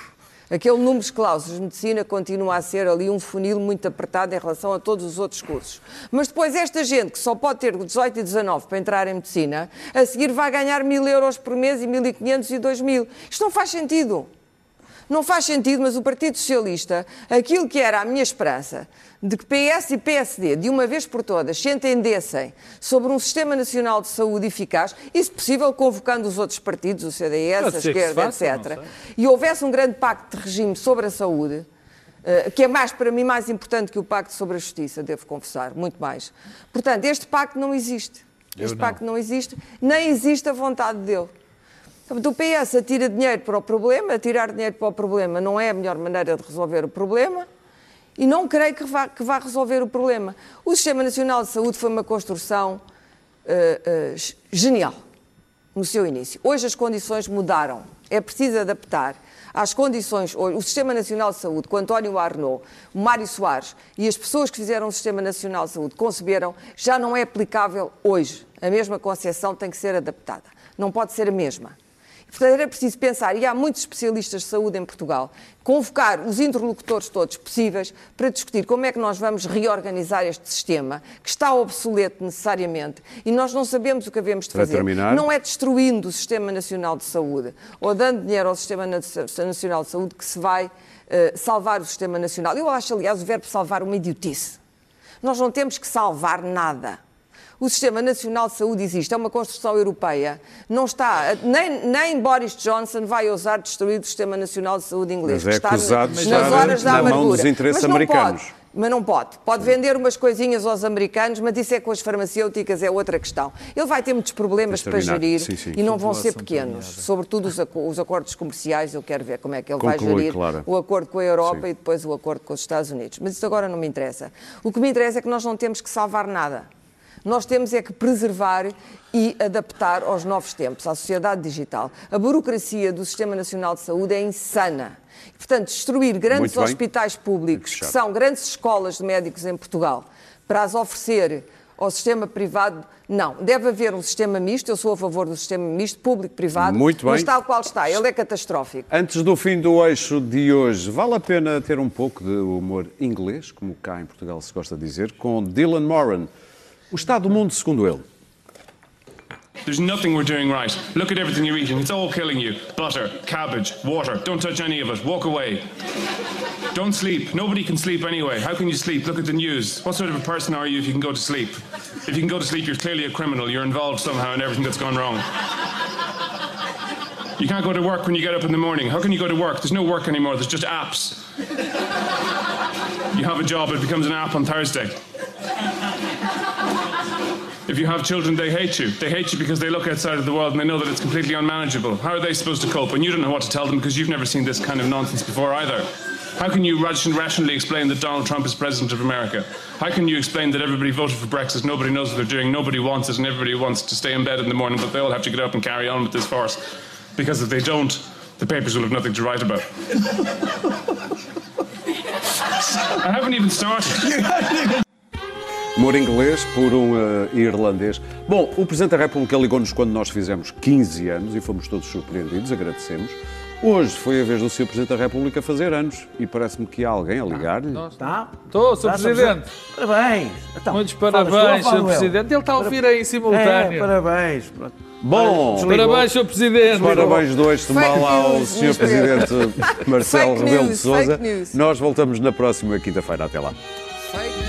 Aquele número de cláusulas de medicina continua a ser ali um funil muito apertado em relação a todos os outros cursos. Mas depois esta gente que só pode ter 18 e 19 para entrar em medicina, a seguir vai ganhar mil euros por mês e 1.500 e 2.000. Isto não faz sentido. Não faz sentido, mas o Partido Socialista, aquilo que era a minha esperança, de que PS e PSD, de uma vez por todas, se entendessem sobre um Sistema Nacional de Saúde eficaz, e, se possível, convocando os outros partidos, o CDS, Pode a esquerda, faça, etc., e houvesse um grande pacto de regime sobre a saúde, eh, que é mais, para mim, mais importante que o pacto sobre a justiça, devo confessar, muito mais. Portanto, este pacto não existe. Este não. pacto não existe, nem existe a vontade dele. Portanto, O PS atira dinheiro para o problema, atirar dinheiro para o problema não é a melhor maneira de resolver o problema e não creio que vá, que vá resolver o problema. O Sistema Nacional de Saúde foi uma construção eh, eh, genial no seu início. Hoje as condições mudaram. É preciso adaptar às condições. Hoje, o Sistema Nacional de Saúde, com António Arnaud, Mário Soares e as pessoas que fizeram o Sistema Nacional de Saúde conceberam, já não é aplicável hoje. A mesma concepção tem que ser adaptada. Não pode ser a mesma. Portanto, era preciso pensar, e há muitos especialistas de saúde em Portugal, convocar os interlocutores todos possíveis para discutir como é que nós vamos reorganizar este sistema, que está obsoleto necessariamente, e nós não sabemos o que havemos de fazer. Não é destruindo o Sistema Nacional de Saúde ou dando dinheiro ao Sistema Na- Nacional de Saúde que se vai eh, salvar o Sistema Nacional. Eu acho, aliás, o verbo salvar uma idiotice. Nós não temos que salvar nada. O Sistema Nacional de Saúde existe, é uma construção europeia. Não está, nem, nem Boris Johnson vai ousar destruir o Sistema Nacional de Saúde inglês. Mas é que está acusado de nas horas da na mão dos interesses Mas não americanos. Pode. Mas não pode. Pode vender umas coisinhas aos americanos, mas isso é com as farmacêuticas, é outra questão. Ele vai ter muitos problemas para gerir Sim, sim. e não vão ser pequenos. Sobretudo os, aco- os acordos comerciais, eu quero ver como é que ele Conclui, vai gerir Clara. o acordo com a Europa Sim. e depois o acordo com os Estados Unidos. Mas isso agora não me interessa. O que me interessa é que nós não temos que salvar nada. Nós temos é que preservar e adaptar aos novos tempos, à sociedade digital. A burocracia do Sistema Nacional de Saúde é insana. Portanto, destruir grandes hospitais públicos, que são grandes escolas de médicos em Portugal, para as oferecer ao sistema privado, não. Deve haver um sistema misto, eu sou a favor do sistema misto, público-privado, Muito mas bem. tal qual está, ele é catastrófico. Antes do fim do eixo de hoje, vale a pena ter um pouco de humor inglês, como cá em Portugal se gosta de dizer, com Dylan Moran. O estado do mundo segundo ele. There's nothing we're doing right. Look at everything you're eating. It's all killing you. Butter, cabbage, water. Don't touch any of it. Walk away. Don't sleep. Nobody can sleep anyway. How can you sleep? Look at the news. What sort of a person are you if you can go to sleep? If you can go to sleep, you're clearly a criminal. You're involved somehow in everything that's gone wrong. You can't go to work when you get up in the morning. How can you go to work? There's no work anymore. There's just apps. You have a job, it becomes an app on Thursday. If you have children, they hate you. They hate you because they look outside of the world and they know that it's completely unmanageable. How are they supposed to cope? And you don't know what to tell them because you've never seen this kind of nonsense before either. How can you rationally explain that Donald Trump is president of America? How can you explain that everybody voted for Brexit, nobody knows what they're doing, nobody wants it, and everybody wants to stay in bed in the morning, but they all have to get up and carry on with this farce? Because if they don't, the papers will have nothing to write about. (laughs) I haven't even started. Humor inglês por um eh, irlandês. Bom, o Presidente da República ligou-nos quando nós fizemos 15 anos e fomos todos surpreendidos, agradecemos. Hoje foi a vez do Sr. Presidente da República fazer anos e parece-me que há alguém a ligar-lhe. Tá? Estou, Sr. Tá. Presidente. Parabéns. Então, Muitos parabéns, Sr. Presidente. Ele está a ouvir aí em É, simultâneo. parabéns. Pronto. Bom, Desligou. Parabéns, Sr. Presidente. parabéns dois, Fake mal ao Sr. Presidente (laughs) Marcelo Rebelo de news. Nós voltamos na próxima quinta-feira. Até lá. Fake